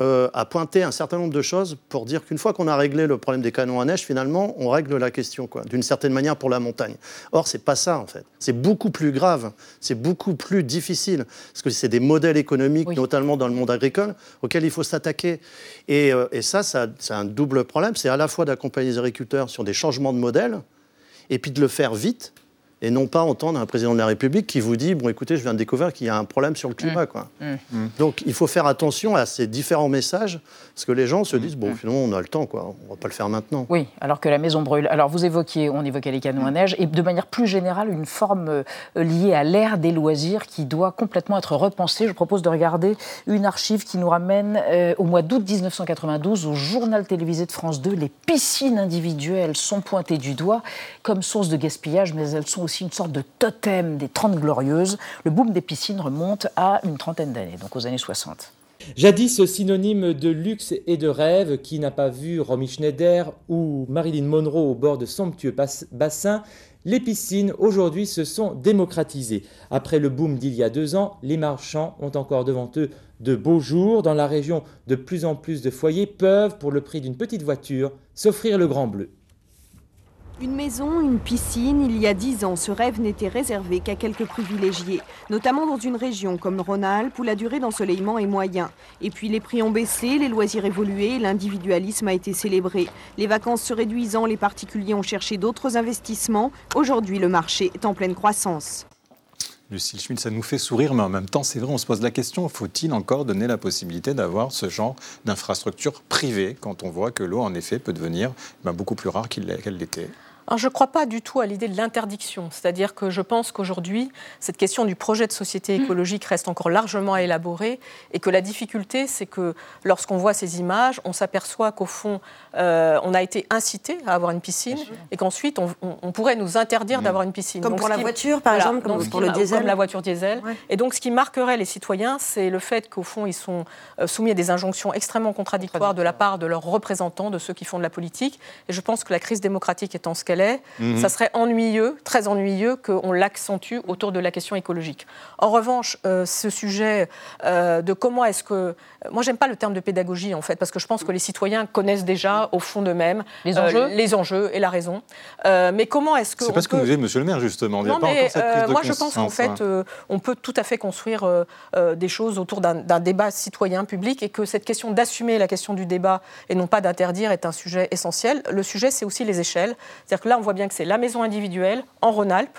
euh, a pointé un certain nombre de choses pour dire qu'une fois qu'on a réglé le problème des canons à neige, finalement, on règle la question, quoi, d'une certaine manière pour la montagne. Or, c'est pas ça, en fait. C'est beaucoup plus grave, c'est beaucoup plus difficile, parce que c'est des modèles économiques, notamment dans le monde agricole, auxquels il faut s'attaquer. Et, euh, et ça, ça, c'est un double problème. C'est à la fois d'accompagner les agriculteurs sur des changements de modèle, et puis de le faire vite, et non pas entendre un président de la République qui vous dit bon écoutez je viens de découvrir qu'il y a un problème sur le climat Mmh. quoi. Mmh. Donc il faut faire attention à ces différents messages parce que les gens se disent bon finalement on a le temps quoi on va pas le faire maintenant. Oui, alors que la maison brûle. Alors vous évoquiez, on évoquait les canons à neige, et de manière plus générale, une forme euh, liée à l'ère des loisirs qui doit complètement être repensée. Je propose de regarder une archive qui nous ramène euh, au mois d'août 1992 au journal télévisé de France 2. Les piscines individuelles sont pointées du doigt comme source de gaspillage, mais elles sont aussi une sorte de totem des 30 glorieuses. Le boom des piscines remonte à une trentaine d'années, donc aux années 60. Jadis synonyme de luxe et de rêve, qui n'a pas vu Romy Schneider ou Marilyn Monroe au bord de somptueux bas- bassins, les piscines aujourd'hui se sont démocratisées. Après le boom d'il y a deux ans, les marchands ont encore devant eux de beaux jours. Dans la région, de plus en plus de foyers peuvent, pour le prix d'une petite voiture, s'offrir le grand bleu. Une maison, une piscine, il y a dix ans, ce rêve n'était réservé qu'à quelques privilégiés, notamment dans une région comme Rhône-Alpes où la durée d'ensoleillement est moyen. Et puis les prix ont baissé, les loisirs évolué, l'individualisme a été célébré. Les vacances se réduisant, les particuliers ont cherché d'autres investissements. Aujourd'hui, le marché est en pleine croissance. Lucille Schmitt, ça nous fait sourire, mais en même temps, c'est vrai, on se pose la question, faut-il encore donner la possibilité d'avoir ce genre d'infrastructure privée quand on voit que l'eau, en effet, peut devenir ben, beaucoup plus rare qu'elle l'était? Alors, je ne crois pas du tout à l'idée de l'interdiction. C'est-à-dire que je pense qu'aujourd'hui, cette question du projet de société écologique reste encore largement à élaborer et que la difficulté, c'est que lorsqu'on voit ces images, on s'aperçoit qu'au fond, euh, on a été incité à avoir une piscine et qu'ensuite, on, on- on pourrait nous interdire d'avoir une piscine. Comme pour la qui- voiture, par exemple, comme donc ce pour qui le diesel. Comme la voiture diesel. Et donc, ce qui marquerait les citoyens, c'est le fait qu'au fond, ils sont euh, soumis à des injonctions extrêmement contradictoires de la part de leurs représentants, de ceux qui font de la politique. Et je pense que la crise démocratique étant ce qu'elle est, Mhm. ça serait ennuyeux, très ennuyeux, qu'on l'accentue autour de la question écologique. En revanche, euh, ce sujet euh, de comment est-ce que... euh, Moi, j'aime pas le terme de pédagogie, en fait, parce que je pense que les citoyens connaissent déjà, au fond d'eux-mêmes, Les euh, enjeux les enjeux et la raison. Euh, mais comment est-ce que... C'est pas ce que peut- nous disait Monsieur le maire, justement. Il n'y a non, pas mais encore cette prise euh, de moi je pense qu'en fait, hein. euh, on peut tout à fait construire euh, euh, des choses autour d'un d'un débat citoyen public et que cette question d'assumer la question du débat et non pas d'interdire est un sujet essentiel. Le sujet, c'est aussi les échelles. C'est-à-dire que là, on voit bien que c'est la maison individuelle en Rhône-Alpes.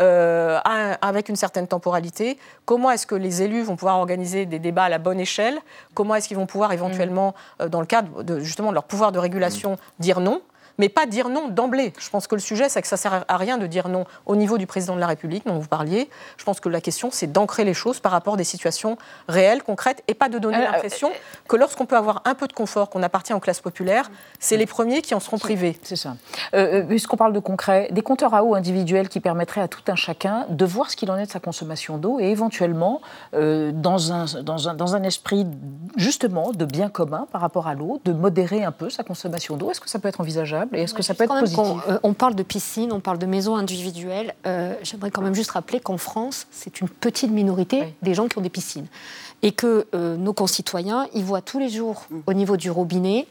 euh, avec une certaine temporalité. Comment est-ce que les élus vont pouvoir organiser des débats à la bonne échelle? Comment est-ce qu'ils vont pouvoir éventuellement, euh, dans le cadre de, justement de leur pouvoir de régulation, dire non? Mais pas dire non d'emblée. Je pense que le sujet, c'est que ça sert à rien de dire non au niveau du président de la République, dont vous parliez. Je pense que la question, c'est d'ancrer les choses par rapport à des situations réelles, concrètes, et pas de donner Euh, l'impression que lorsqu'on peut avoir un peu de confort, qu'on appartient aux classes populaires, c'est les premiers qui en seront privés. C'est ça. Euh, euh, Puisqu'on parle de concret, des compteurs à eau individuels qui permettraient à tout un chacun de voir ce qu'il en est de sa consommation d'eau et éventuellement, euh, dans, un, dans, un, dans un esprit justement de bien commun par rapport à l'eau, de modérer un peu sa consommation d'eau. Est-ce que ça peut être envisageable? Et est-ce que ça peut être Quand même positif qu'on, euh, on parle de piscine, on parle de maisons individuelles. Euh, J'aimerais quand même juste rappeler qu'en France, c'est une petite minorité des gens qui ont des piscines. Et que euh, nos concitoyens, ils voient tous les jours au niveau du robinet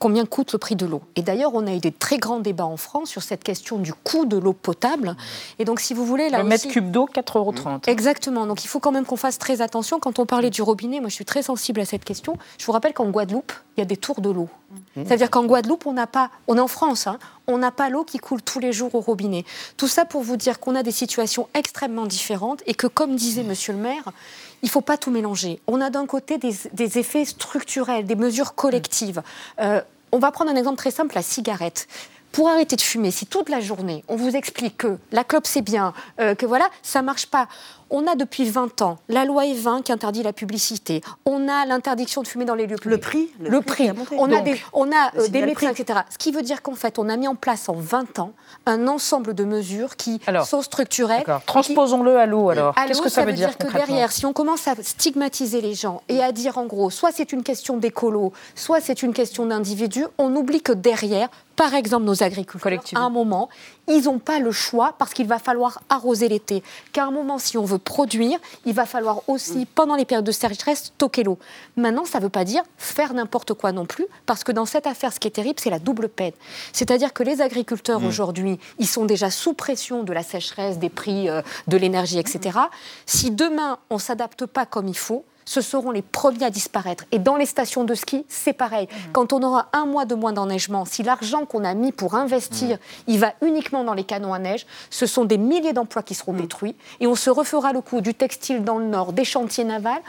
combien coûte le prix de l'eau. Et d'ailleurs, on a eu des très grands débats en France sur cette question du coût de l'eau potable. Et donc, si vous voulez, là Le mètre cube d'eau, 4,30 euros. Exactement. Donc il faut quand même qu'on fasse très attention. Quand on parlait du robinet, moi je suis très sensible à cette question. Je vous rappelle qu'en Guadeloupe, il y a des tours de l'eau. C'est-à-dire qu'en Guadeloupe, on n'a pas, on est en France, hein, on n'a pas l'eau qui coule tous les jours au robinet. Tout ça pour vous dire qu'on a des situations extrêmement différentes et que, comme disait Monsieur le Maire, il ne faut pas tout mélanger. On a d'un côté des, des effets structurels, des mesures collectives. Euh, on va prendre un exemple très simple, la cigarette. Pour arrêter de fumer, si toute la journée on vous explique que la clope c'est bien, euh, que voilà, ça marche pas. On a depuis 20 ans la loi E20 qui interdit la publicité. On a l'interdiction de fumer dans les lieux publics. Le prix Le, prix. On a Donc, des, on a euh, des signal médecins, prix. etc. Ce qui veut dire qu'en fait, on a mis en place en 20 ans un ensemble de mesures qui sont structurelles. Transposons-le à l'eau alors. Qu'est-ce que ça, veut dire, que concrètement? derrière, si on commence à stigmatiser les gens et à dire en gros, soit c'est une question d'écolo, soit c'est une question d'individu, on oublie que derrière, par exemple, nos agriculteurs, à un moment, ils n'ont pas le choix parce qu'il va falloir arroser l'été. Qu'à un moment, si on veut produire, il va falloir aussi, pendant les périodes de sécheresse, stocker l'eau. Maintenant, ça ne veut pas dire faire n'importe quoi non plus, parce que dans cette affaire, ce qui est terrible, c'est la double peine. C'est-à-dire que les agriculteurs, aujourd'hui, ils sont déjà sous pression de la sécheresse, des prix euh, de l'énergie, etc. Si demain, on ne s'adapte pas comme il faut, ce seront les premiers à disparaître. Et dans les stations de ski, c'est pareil. Quand on aura un mois de moins d'enneigement, si l'argent qu'on a mis pour investir, il va uniquement dans les canons à neige, ce sont des milliers d'emplois qui seront détruits. Et on se refera le coup du textile dans le nord, des chantiers navals.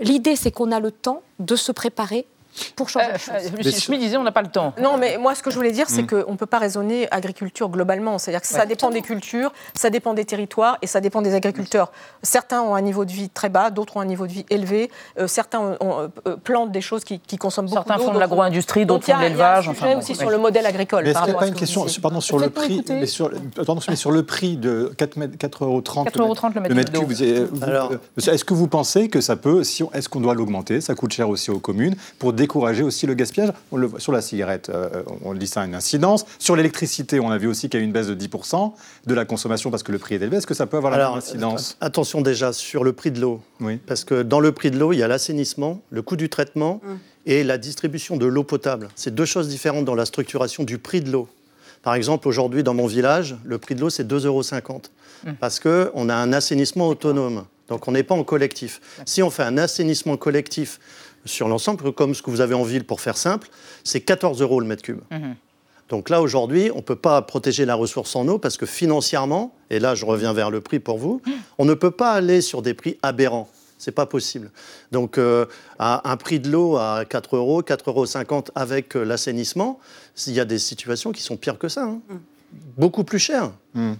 L'idée, c'est qu'on a le temps de se préparer pour changer les choses. Euh, Monsieur Schmitt disait on n'a pas le temps. Non, mais moi, ce que je voulais dire, c'est Mm. qu'on ne peut pas raisonner agriculture globalement. C'est-à-dire que ça dépend des cultures, ça dépend des territoires et ça dépend des agriculteurs. Certains ont un niveau de vie très bas, d'autres ont un niveau de vie élevé. Euh, certains ont- ont, euh, plantent des choses qui, qui consomment beaucoup Certains d'eau, font de l'agro-industrie, d'autres font de l'élevage, enfin, bon, aussi sur le modèle agricole. Mais est-ce qu'il n'y a rapport pas une question, pardon, sur le prix, mais sur, pardon, mais sur le prix de 4,30 euros 4,30 le mètre cube euh, euh, Est-ce que vous pensez que ça peut, si est-ce qu'on doit l'augmenter Ça coûte cher aussi aux communes pour décourager aussi le gaspillage. On le voit sur la cigarette, euh, on le dit ça a une incidence. Sur l'électricité, on a vu aussi qu'il y a eu une baisse de 10% de la consommation parce que le prix est élevé. Est-ce que ça peut avoir la Alors, même incidence Attention déjà sur le prix de l'eau. Parce que dans le prix de l'eau, il y a l'assainissement, le coût du traitement et la distribution de l'eau potable. C'est deux choses différentes dans la structuration du prix de l'eau. Par exemple, aujourd'hui, dans mon village, le prix de l'eau, c'est 2,50 euros. Parce qu'on a un assainissement autonome. Donc, on n'est pas en collectif. Si on fait un assainissement collectif sur l'ensemble, comme ce que vous avez en ville, pour faire simple, c'est 14 euros le mètre cube. Donc là, aujourd'hui, on ne peut pas protéger la ressource en eau parce que financièrement, et là je reviens vers le prix pour vous, on ne peut pas aller sur des prix aberrants. C'est pas possible. Donc, euh, à un prix de l'eau à 4 euros, 4,50 euros avec euh, l'assainissement, il y a des situations qui sont pires que ça. hein. Beaucoup plus cher.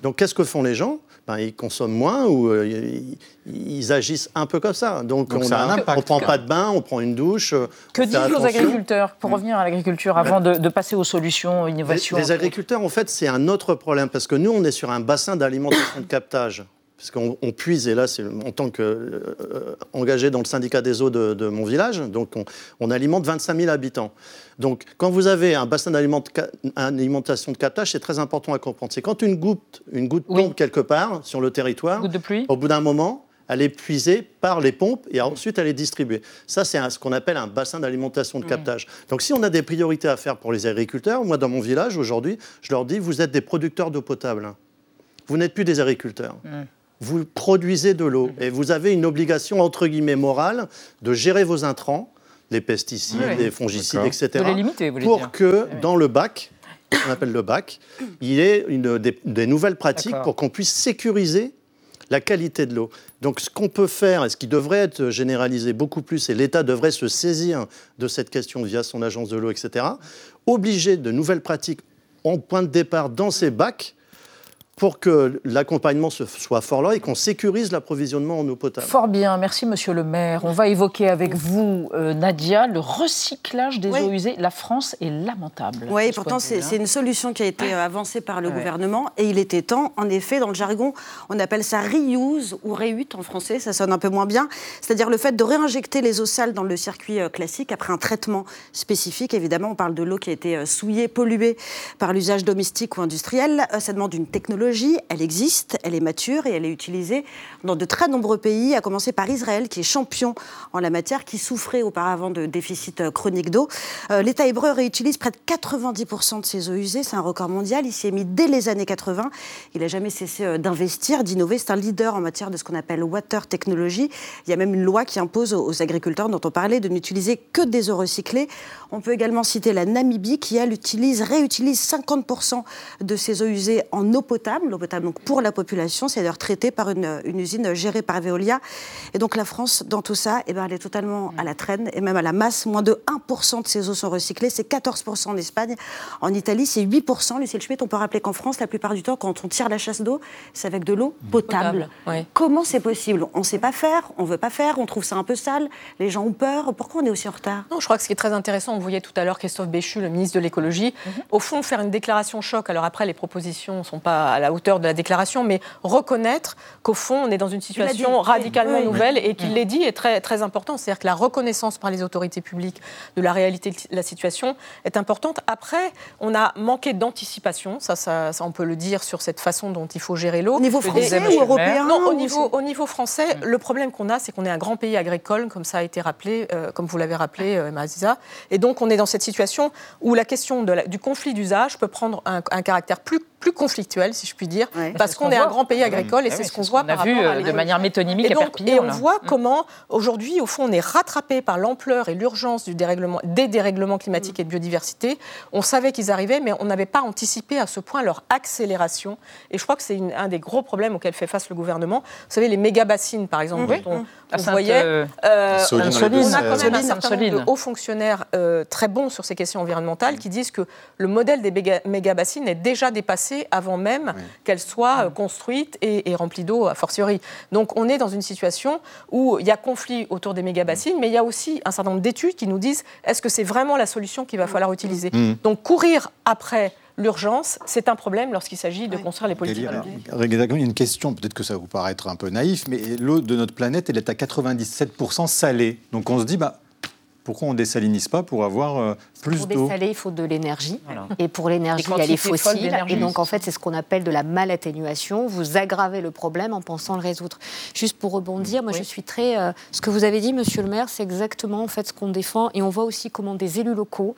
Donc, qu'est-ce que font les gens? Ben, Ils consomment moins ou euh, ils, ils agissent un peu comme ça. Donc, Donc, on ne prend pas de bain, on prend une douche. euh, Que disent nos agriculteurs Pour revenir à l'agriculture, avant de, de passer aux solutions, innovations. Les, les agriculteurs, en fait, c'est un autre problème parce que nous, on est sur un bassin d'alimentation de captage. Parce qu'on on puise, et là, c'est en tant qu'engagé dans le syndicat des eaux de, de mon village, donc on, on alimente 25 000 habitants. Donc, quand vous avez un bassin d'alimentation de captage, c'est très important à comprendre. C'est quand une goutte, une goutte tombe quelque part sur le territoire, au bout d'un moment, elle est puisée par les pompes et ensuite elle est distribuée. Ça, c'est ce qu'on appelle un bassin d'alimentation de captage. Donc, si on a des priorités à faire pour les agriculteurs, moi, dans mon village, aujourd'hui, je leur dis, vous êtes des producteurs d'eau potable. Vous n'êtes plus des agriculteurs. Vous produisez de l'eau et vous avez une obligation, entre guillemets, morale de gérer vos intrants, les pesticides, Oui. les fongicides, etc. De les limiter, vous voulez pour dire. que dans le bac, on appelle le bac, il y ait une- des, des nouvelles pratiques pour qu'on puisse sécuriser la qualité de l'eau. Donc ce qu'on peut faire, et ce qui devrait être généralisé beaucoup plus, et l'État devrait se saisir de cette question via son agence de l'eau, etc., obliger de nouvelles pratiques en point de départ dans ces bacs pour que l'accompagnement soit fort là et qu'on sécurise l'approvisionnement en eau potable. Fort bien, merci Monsieur le maire. On va évoquer avec vous, euh, Nadia, le recyclage des Oui. eaux usées. La France est lamentable. Oui, pourtant, de c'est hein. une solution qui a été euh, avancée par le Ouais. gouvernement et il était temps. En effet, dans le jargon, on appelle ça reuse ou réute en français, ça sonne un peu moins bien. C'est-à-dire le fait de réinjecter les eaux sales dans le circuit euh, classique après un traitement spécifique. Évidemment, on parle de l'eau qui a été souillée, polluée par l'usage domestique ou industriel. Ça demande une technologie, elle existe, elle est mature et elle est utilisée dans de très nombreux pays, à commencer par Israël, qui est champion en la matière, qui souffrait auparavant de déficit euh, chronique d'eau. Euh, L'État hébreu réutilise près de 90% de ses eaux usées, c'est un record mondial. Il s'y est mis dès les années 80. Il n'a jamais cessé euh, d'investir, d'innover. C'est un leader en matière de ce qu'on appelle water technology. Il y a même une loi qui impose aux- agriculteurs dont on parlait de n'utiliser que des eaux recyclées. On peut également citer la Namibie qui, elle, utilise, réutilise 50% de ses eaux usées en eau potable. L'eau potable, donc pour la population, c'est d'ailleurs traité par une, une usine gérée par Veolia. Et donc la France, dans tout ça, eh ben, elle est totalement à la traîne et même à la masse. Moins de 1% de ses eaux sont recyclées. C'est 14% en Espagne. En Italie, c'est 8%. Lucille Schmitt, on peut rappeler qu'en France, la plupart du temps, quand on tire la chasse d'eau, c'est avec de l'eau potable. Potable, Comment c'est possible? On ne sait pas faire, on ne veut pas faire, on trouve ça un peu sale, les gens ont peur. Pourquoi on est aussi en retard? Non, je crois que ce qui est très intéressant, on voyait tout à l'heure Christophe Béchu, le ministre de l'écologie, Mhm. au fond faire une déclaration choc. Alors après, les propositions ne sont pas à la hauteur de la déclaration, mais reconnaître qu'au fond, on est dans une situation radicalement nouvelle et qu'il l'ait dit est très, très important. C'est-à-dire que la reconnaissance par les autorités publiques de la réalité de la situation est importante. Après, on a manqué d'anticipation, ça, ça, on peut le dire sur cette façon dont il faut gérer l'eau. Au niveau français ou européen Non, au niveau, au niveau français, le problème qu'on a, c'est qu'on est un grand pays agricole, comme ça a été rappelé, euh, comme vous l'avez rappelé, euh, Maziza. Et donc, on est dans cette situation où la question de du conflit d'usage peut prendre un, un caractère plus plus conflictuel, si je puis dire, parce qu'on est un grand pays agricole et Ah c'est ce qu'on voit qu'on a par vu, rapport à euh, de manière métonymique et à donc, Perpignan, Et on là. voit Mm. comment, aujourd'hui, au fond, on est rattrapé par l'ampleur et l'urgence du dérèglement, des dérèglements climatiques et de biodiversité. On savait qu'ils arrivaient, mais on n'avait pas anticipé à ce point leur accélération. Et je crois que c'est une- un des gros problèmes auxquels fait face le gouvernement. Vous savez, les méga-bassines, par exemple, dont on, Mm. on voyait... euh, euh, Soline, on a quand même un certain nombre de hauts fonctionnaires euh, très bons sur ces questions environnementales qui disent que le modèle des méga- méga-bassines est déjà dépassé avant même qu'elles soient euh, construites et, et remplies d'eau, a fortiori. Donc on est dans une situation où il y a conflit autour des méga-bassines, mais il y a aussi un certain nombre d'études qui nous disent est-ce que c'est vraiment la solution qu'il va falloir utiliser? Mm. Donc courir après l'urgence, c'est un problème lorsqu'il s'agit de construire les politiques. Alors. Exactement, il y a une question, peut-être que ça va vous paraître un peu naïf, mais l'eau de notre planète, elle est à 97% salée. Donc on se dit, bah, pourquoi on désalinise pas pour avoir euh, plus Pour d'eau dessaler, il faut de l'énergie. Et pour l'énergie, Des il y a les quantités folles fossiles. d'énergie. Et donc, en fait, c'est ce qu'on appelle de la malatténuation. Vous aggravez le problème en pensant le résoudre. Juste pour rebondir, moi, je suis très. euh, ce que vous avez dit, monsieur le maire, c'est exactement en fait ce qu'on défend. Et on voit aussi comment des élus locaux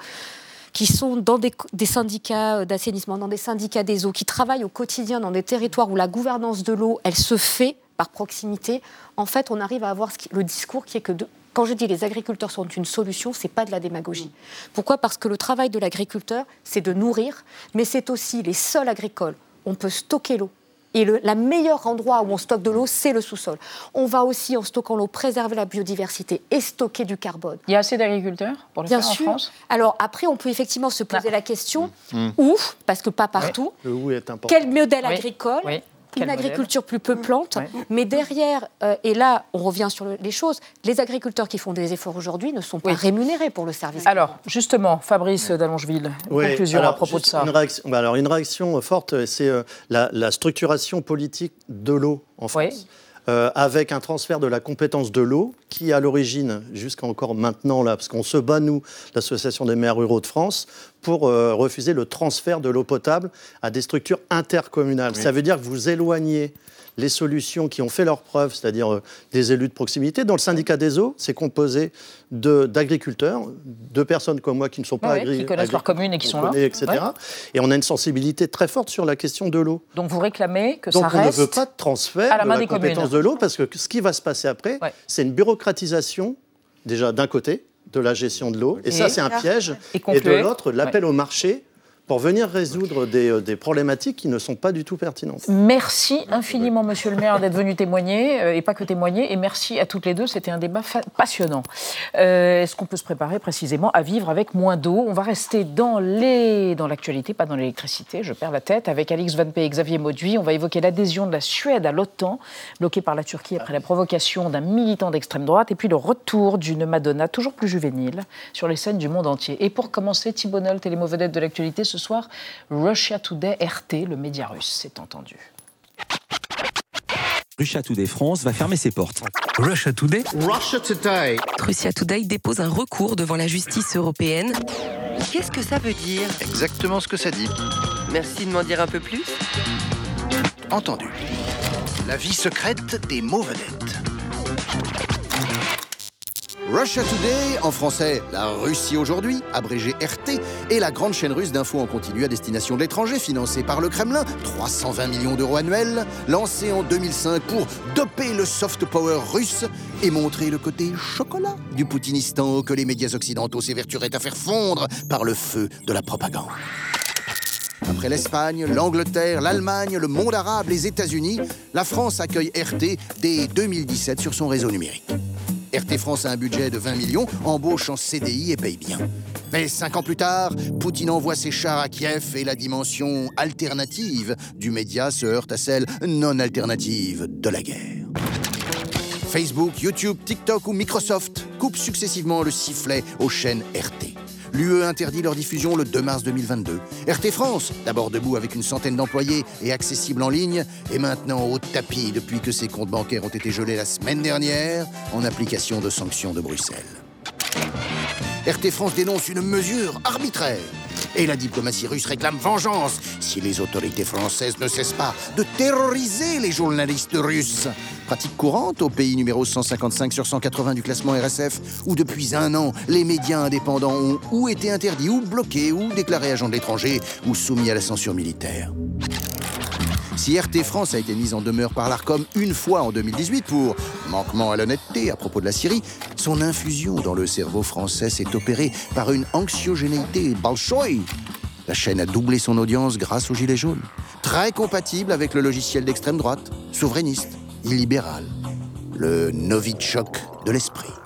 qui sont dans des, des syndicats euh, d'assainissement, dans des syndicats des eaux, qui travaillent au quotidien dans des territoires où la gouvernance de l'eau, elle se fait par proximité, en fait, on arrive à avoir ce qui- le discours qui est que de- quand je dis les agriculteurs sont une solution, c'est pas de la démagogie. Pourquoi? Parce que le travail de l'agriculteur, c'est de nourrir, mais c'est aussi les sols agricoles. On peut stocker l'eau. Et le la meilleur endroit où on stocke de l'eau, c'est le sous-sol. On va aussi, en stockant l'eau, préserver la biodiversité et stocker du carbone. Il y a assez d'agriculteurs pour le Bien faire sûr. en France? Alors après, on peut effectivement se poser la question Mm. où, parce que pas partout, Le où est important. quel modèle Oui. agricole Oui. Quel une agriculture plus peuplante, mais derrière, euh, et là on revient sur le- les choses, les agriculteurs qui font des efforts aujourd'hui ne sont pas rémunérés pour le service. Alors, justement, Fabrice d'Allongeville, Oui, conclusion alors, à propos de ça. Une réaction, bah alors, une réaction forte, c'est euh, la, la structuration politique de l'eau en France. Euh, avec un transfert de la compétence de l'eau qui, à l'origine, jusqu'à encore maintenant, là, parce qu'on se bat, nous, l'Association des maires ruraux de France, pour euh, refuser le transfert de l'eau potable à des structures intercommunales. Ça veut dire que vous éloignez les solutions qui ont fait leurs preuves, c'est-à-dire euh, des élus de proximité. Dans le syndicat des eaux, c'est composé de- d'agriculteurs, de, personnes comme moi qui ne sont pas Ouais, agri- qui connaissent leur commune et qui sont là. etc. Ouais. Et on a une sensibilité très forte sur la question de l'eau. Donc vous réclamez que Donc ça on reste ne veut pas de transfert à la de main la des compétence communes. de l'eau parce que ce qui va se passer après, c'est une bureaucratisation déjà d'un côté de la gestion de l'eau et, Et- ça c'est un piège Et et, de l'autre l'appel au marché pour venir résoudre des, euh, des problématiques qui ne sont pas du tout pertinentes. Merci infiniment, monsieur le maire, d'être venu témoigner, euh, et pas que témoigner, et merci à toutes les deux, c'était un débat passionnant. Euh, Est-ce qu'on peut se préparer précisément à vivre avec moins d'eau? On va rester dans les- dans l'actualité, pas dans l'électricité, je perds la tête, avec Alix Van Pee et Xavier Mauduit. On va évoquer l'adhésion de la Suède à l'OTAN, bloquée par la Turquie après la provocation d'un militant d'extrême droite, et puis le retour d'une Madonna toujours plus juvénile sur les scènes du monde entier. Et pour commencer, Thibault Nolte et les mauvais vedettes de l'actualité ce soir, Russia Today RT, le média russe, c'est entendu. Russia Today France va fermer ses portes. Russia Today? Russia Today. Russia Today dépose un recours devant la justice européenne. Qu'est-ce que ça veut dire? Exactement ce que ça dit. Merci de m'en dire un peu plus. Entendu. La vie secrète des mots vedettes. Russia Today, en français La Russie aujourd'hui, abrégé RT, est la grande chaîne russe d'infos en continu à destination de l'étranger, financée par le Kremlin, 320 millions d'euros annuels, lancée en 2005 pour doper le soft power russe et montrer le côté chocolat du Poutinistan que les médias occidentaux s'évertueraient à faire fondre par le feu de la propagande. Après l'Espagne, l'Angleterre, l'Allemagne, le monde arabe, les États-Unis, la France accueille RT dès 2017 sur son réseau numérique. RT France a un budget de 20 millions, embauche en CDI et paye bien. Mais cinq ans plus tard, Poutine envoie ses chars à Kiev et la dimension alternative du média se heurte à celle non alternative de la guerre. Facebook, YouTube, TikTok ou Microsoft coupent successivement le sifflet aux chaînes RT. L'UE interdit leur diffusion le 2 mars 2022. RT France, d'abord debout avec une centaine d'employés et accessible en ligne, est maintenant au tapis depuis que ses comptes bancaires ont été gelés la semaine dernière en application de sanctions de Bruxelles. RT France dénonce une mesure arbitraire. Et la diplomatie russe réclame vengeance si les autorités françaises ne cessent pas de terroriser les journalistes russes. Pratique courante au pays numéro 155 sur 180 du classement RSF, où depuis un an, les médias indépendants ont ou été interdits, ou bloqués, ou déclarés agents de l'étranger, ou soumis à la censure militaire. Si RT France a été mise en demeure par l'ARCOM une fois en 2018 pour manquement à l'honnêteté à propos de la Syrie, son infusion dans le cerveau français s'est opérée par une anxiogénéité balchoï. La chaîne a doublé son audience grâce aux Gilets jaunes. Très compatible avec le logiciel d'extrême droite, souverainiste, illibéral. Le Novichok de l'esprit.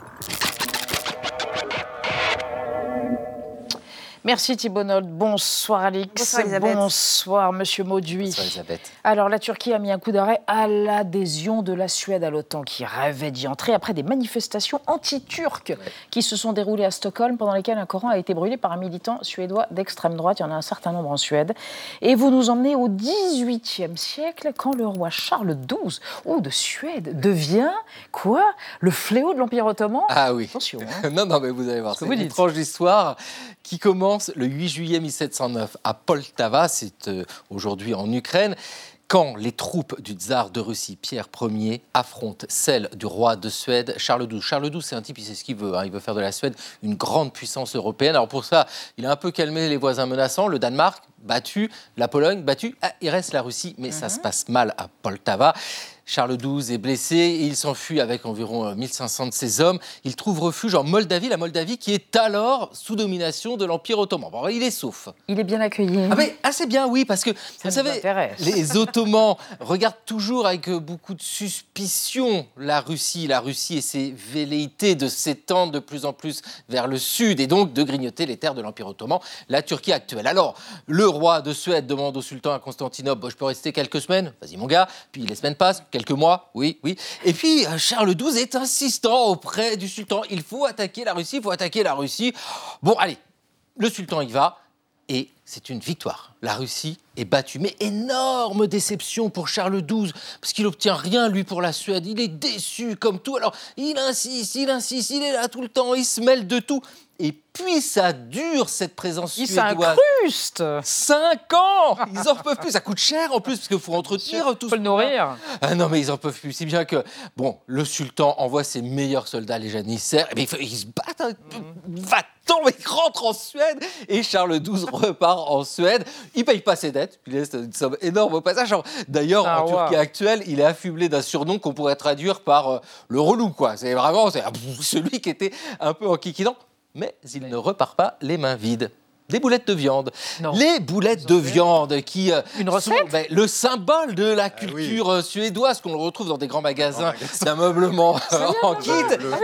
Merci Thibault. Bonsoir Alix. Bonsoir, Elisabeth. Bonsoir Monsieur Mauduit. Bonsoir, Elisabeth. Alors la Turquie a mis un coup d'arrêt à l'adhésion de la Suède à l'OTAN qui rêvait d'y entrer après des manifestations anti-turques qui se sont déroulées à Stockholm pendant lesquelles un Coran a été brûlé par un militant suédois d'extrême droite. Il y en a un certain nombre en Suède. Et vous nous emmenez au XVIIIe siècle quand le roi Charles XII, ou de Suède, devient quoi Le fléau de l'Empire ottoman? Ah oui. Attention. hein. <laughs> non, non, mais vous allez voir, c'est vous une dites. étrange histoire qui commence le 8 juillet 1709 à Poltava, c'est euh, aujourd'hui en Ukraine, quand les troupes du tsar de Russie, Pierre Ier, affrontent celles du roi de Suède, Charles XII. Charles XII, c'est un type, il sait ce qu'il veut. hein, il veut faire de la Suède une grande puissance européenne. Alors pour ça, il a un peu calmé les voisins menaçants. Le Danemark, battu. La Pologne, battue. Ah, il reste la Russie, mais ça se passe mal à Poltava. Charles XII est blessé et il s'enfuit avec environ euh, 1500 de ses hommes. Il trouve refuge en Moldavie, la Moldavie qui est alors sous domination de l'Empire ottoman. Bon, il est sauf. Il est bien accueilli. Ah mais assez bien, oui, parce que vous savez, les Ottomans <laughs> regardent toujours avec euh, beaucoup de suspicion la Russie, la Russie et ses velléités de s'étendre de plus en plus vers le sud et donc de grignoter les terres de l'Empire ottoman, la Turquie actuelle. Alors, le roi de Suède demande au sultan à Constantinople, Bon, je peux rester quelques semaines, vas-y mon gars, puis les semaines passent, quelques mois, oui, oui. Et puis euh, Charles XII est insistant auprès du sultan, il faut attaquer la Russie, il faut attaquer la Russie. Bon, allez, le sultan y va et c'est une victoire. La Russie est battue. Mais énorme déception pour Charles XII, parce qu'il obtient rien, lui, pour la Suède. Il est déçu comme tout. Alors, il insiste, il insiste, il est là tout le temps, il se mêle de tout. Et puis, ça dure, cette présence Il suédoise. s'incruste Cinq ans Ils en peuvent plus, ça coûte cher en plus, parce qu'il faut entretenir tout Faut le nourrir. ah non, mais ils en peuvent plus. Si bien que, bon, le sultan envoie ses meilleurs soldats, les janissaires, bien, il faut- ils se battent. hein. Va-t'en, mais il rentre en Suède. Et Charles XII repart en Suède. Il paye pas ses dettes. Il laisse une somme énorme au passage. D'ailleurs, Ah, en. Turquie actuelle, il est affublé d'un surnom qu'on pourrait traduire par euh, le relou, quoi. C'est vraiment <laughs> celui qui était un peu en kikinant. Mais il ne repart pas les mains vides. Des boulettes de viande. Les boulettes de viande qui euh, Une sont recette ben, le symbole de la culture euh, suédoise qu'on le retrouve dans des grands magasins d'ameublement <laughs> euh, en kit.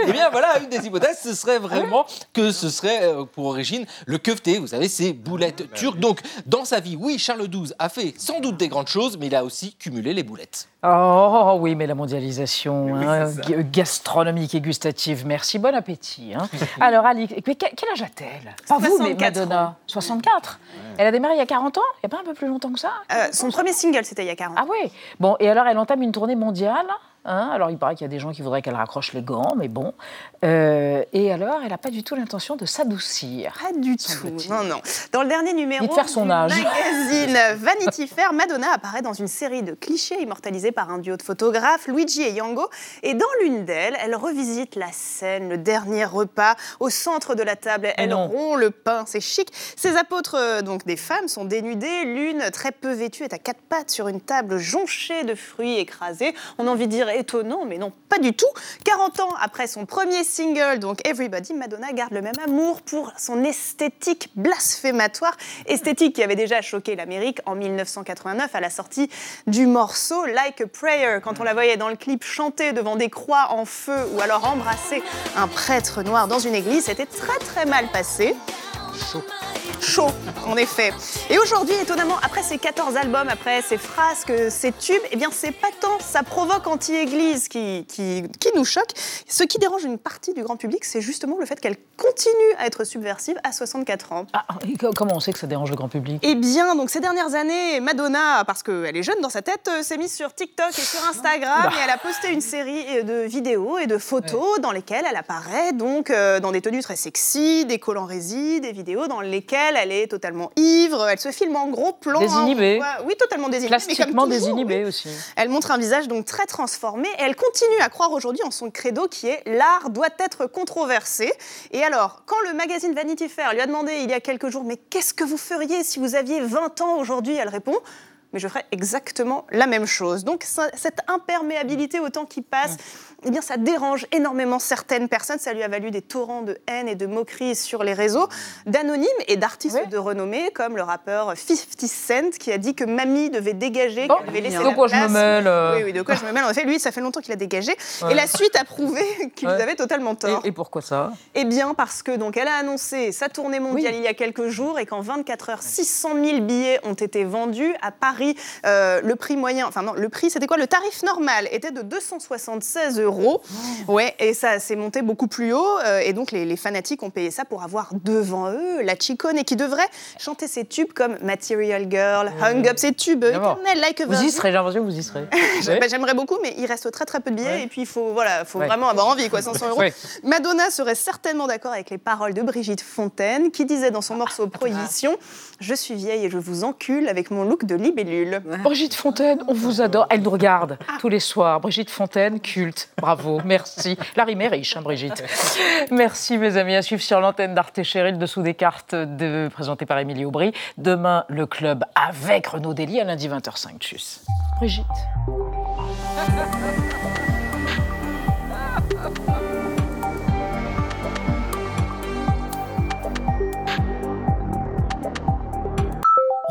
Eh bien voilà, une des hypothèses, ce serait vraiment que ce serait euh, pour origine le kefté, vous savez, ces boulettes turques. Donc dans sa vie, oui, Charles XII a fait sans doute des grandes choses, mais il a aussi cumulé les boulettes. Oh oui, mais la mondialisation hein, gastronomique et gustative. Merci, bon appétit. hein. <laughs> Alors, Ali, mais quel, quel âge a-t-elle? Pas vous, mais 64 Madonna. 64 Elle a démarré il y a 40 ans Il n'y a pas un peu plus longtemps que ça? Euh, son premier single, c'était il y a 40 Ah oui. Bon, et alors elle entame une tournée mondiale. Hein. alors il paraît qu'il y a des gens qui voudraient qu'elle raccroche les gants, mais bon. Euh, et alors, elle n'a pas du tout l'intention de s'adoucir. Pas du tout. Non, non. Dans le dernier numéro Dites faire son du âge. magazine <laughs> Vanity Fair, Madonna apparaît dans une série de clichés immortalisés par un duo de photographes, Luigi et Yango. Et dans l'une d'elles, elle revisite la scène, le dernier repas. Au centre de la table, elle non. rompt le pain, c'est chic. Ces apôtres, euh, donc des femmes, sont dénudées. L'une, très peu vêtue, est à quatre pattes sur une table jonchée de fruits écrasés. On a envie de dire étonnant, mais non, pas du tout. 40 ans après son premier single, donc Everybody, Madonna garde le même amour pour son esthétique blasphématoire, esthétique qui avait déjà choqué l'Amérique en 1989 à la sortie du morceau Like a Prayer, quand on la voyait dans le clip chanter devant des croix en feu ou alors embrasser un prêtre noir dans une église, c'était très très mal passé. En effet. Et aujourd'hui, étonnamment, après ces 14 albums, après ces frasques, ces tubes, eh bien, c'est pas tant ça provoque anti-église qui, qui, qui nous choque. Ce qui dérange une partie du grand public, c'est justement le fait qu'elle continue à être subversive à 64 ans. Ah, comment on sait que ça dérange le grand public? Eh bien, donc ces dernières années, Madonna, parce qu'elle est jeune dans sa tête, euh, s'est mise sur TikTok et sur Instagram Oula. et elle a posté une série euh, de vidéos et de photos dans lesquelles elle apparaît donc euh, dans des tenues très sexy, des collants résine, des vidéos dans lesquelles elle est totalement ivre, elle se filme en gros plan. hein, Désinhibée. oui, totalement désinhibée. mais comme Plastiquement toujours, désinhibé aussi. elle montre un visage donc très transformé et elle continue à croire aujourd'hui en son credo qui est l'art doit être controversé. Et alors, quand le magazine Vanity Fair lui a demandé il y a quelques jours mais qu'est-ce que vous feriez si vous aviez 20 ans aujourd'hui? Elle répond mais je ferais exactement la même chose. Donc ça- cette imperméabilité au temps qui passe, eh bien ça dérange énormément certaines personnes. Ça lui a valu des torrents de haine et de moqueries sur les réseaux, d'anonymes et d'artistes de renommée comme le rappeur 50 Cent qui a dit que Mamie devait dégager, qu'elle devait laisser de la quoi je me place. mêle, euh. Oui, oui, de quoi je me mêle. En effet, lui, ça fait longtemps qu'il a dégagé. Ouais. Et la suite a prouvé <laughs> qu'il Ouais. avait totalement tort. Et, et pourquoi ça? Eh bien, parce que donc elle a annoncé sa tournée mondiale il y a quelques jours et qu'en 24 heures, 600 000 billets ont été vendus à Paris. euh, le prix moyen, enfin non, le prix, c'était quoi? Le tarif normal était de 276 euros. Ouais, et ça s'est monté beaucoup plus haut. euh, et donc les, les fanatiques ont payé ça pour avoir devant eux la chicone et qui devrait chanter ses tubes comme Material Girl, Hung Up, ses tubes éternels, Like a Vous y serez, j'ai l'impression que vous y serez. <laughs> J'ai- J'aimerais beaucoup, mais il reste très très peu de billets Ouais. et puis il faut, voilà, faut Ouais. vraiment avoir envie, quoi, 500 euros. Ouais. Madonna serait certainement d'accord avec les paroles de Brigitte Fontaine qui disait dans son morceau Prohibition Je suis vieille et je vous encule avec mon look de libellule. Brigitte Fontaine, on vous adore. Elle nous regarde tous les soirs. Brigitte Fontaine, culte. Bravo, merci. La rime est riche, hein, Brigitte. Merci, mes amis. À suivre sur l'antenne d'Arte et Cheryl, dessous des cartes de... présentées par Émilie Aubry. Demain, le club avec Renaud Dely à lundi 20h05. Tchuss. Brigitte.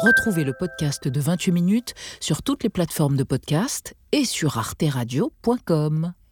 Retrouvez le podcast de 28 minutes sur toutes les plateformes de podcast et sur arteradio.com.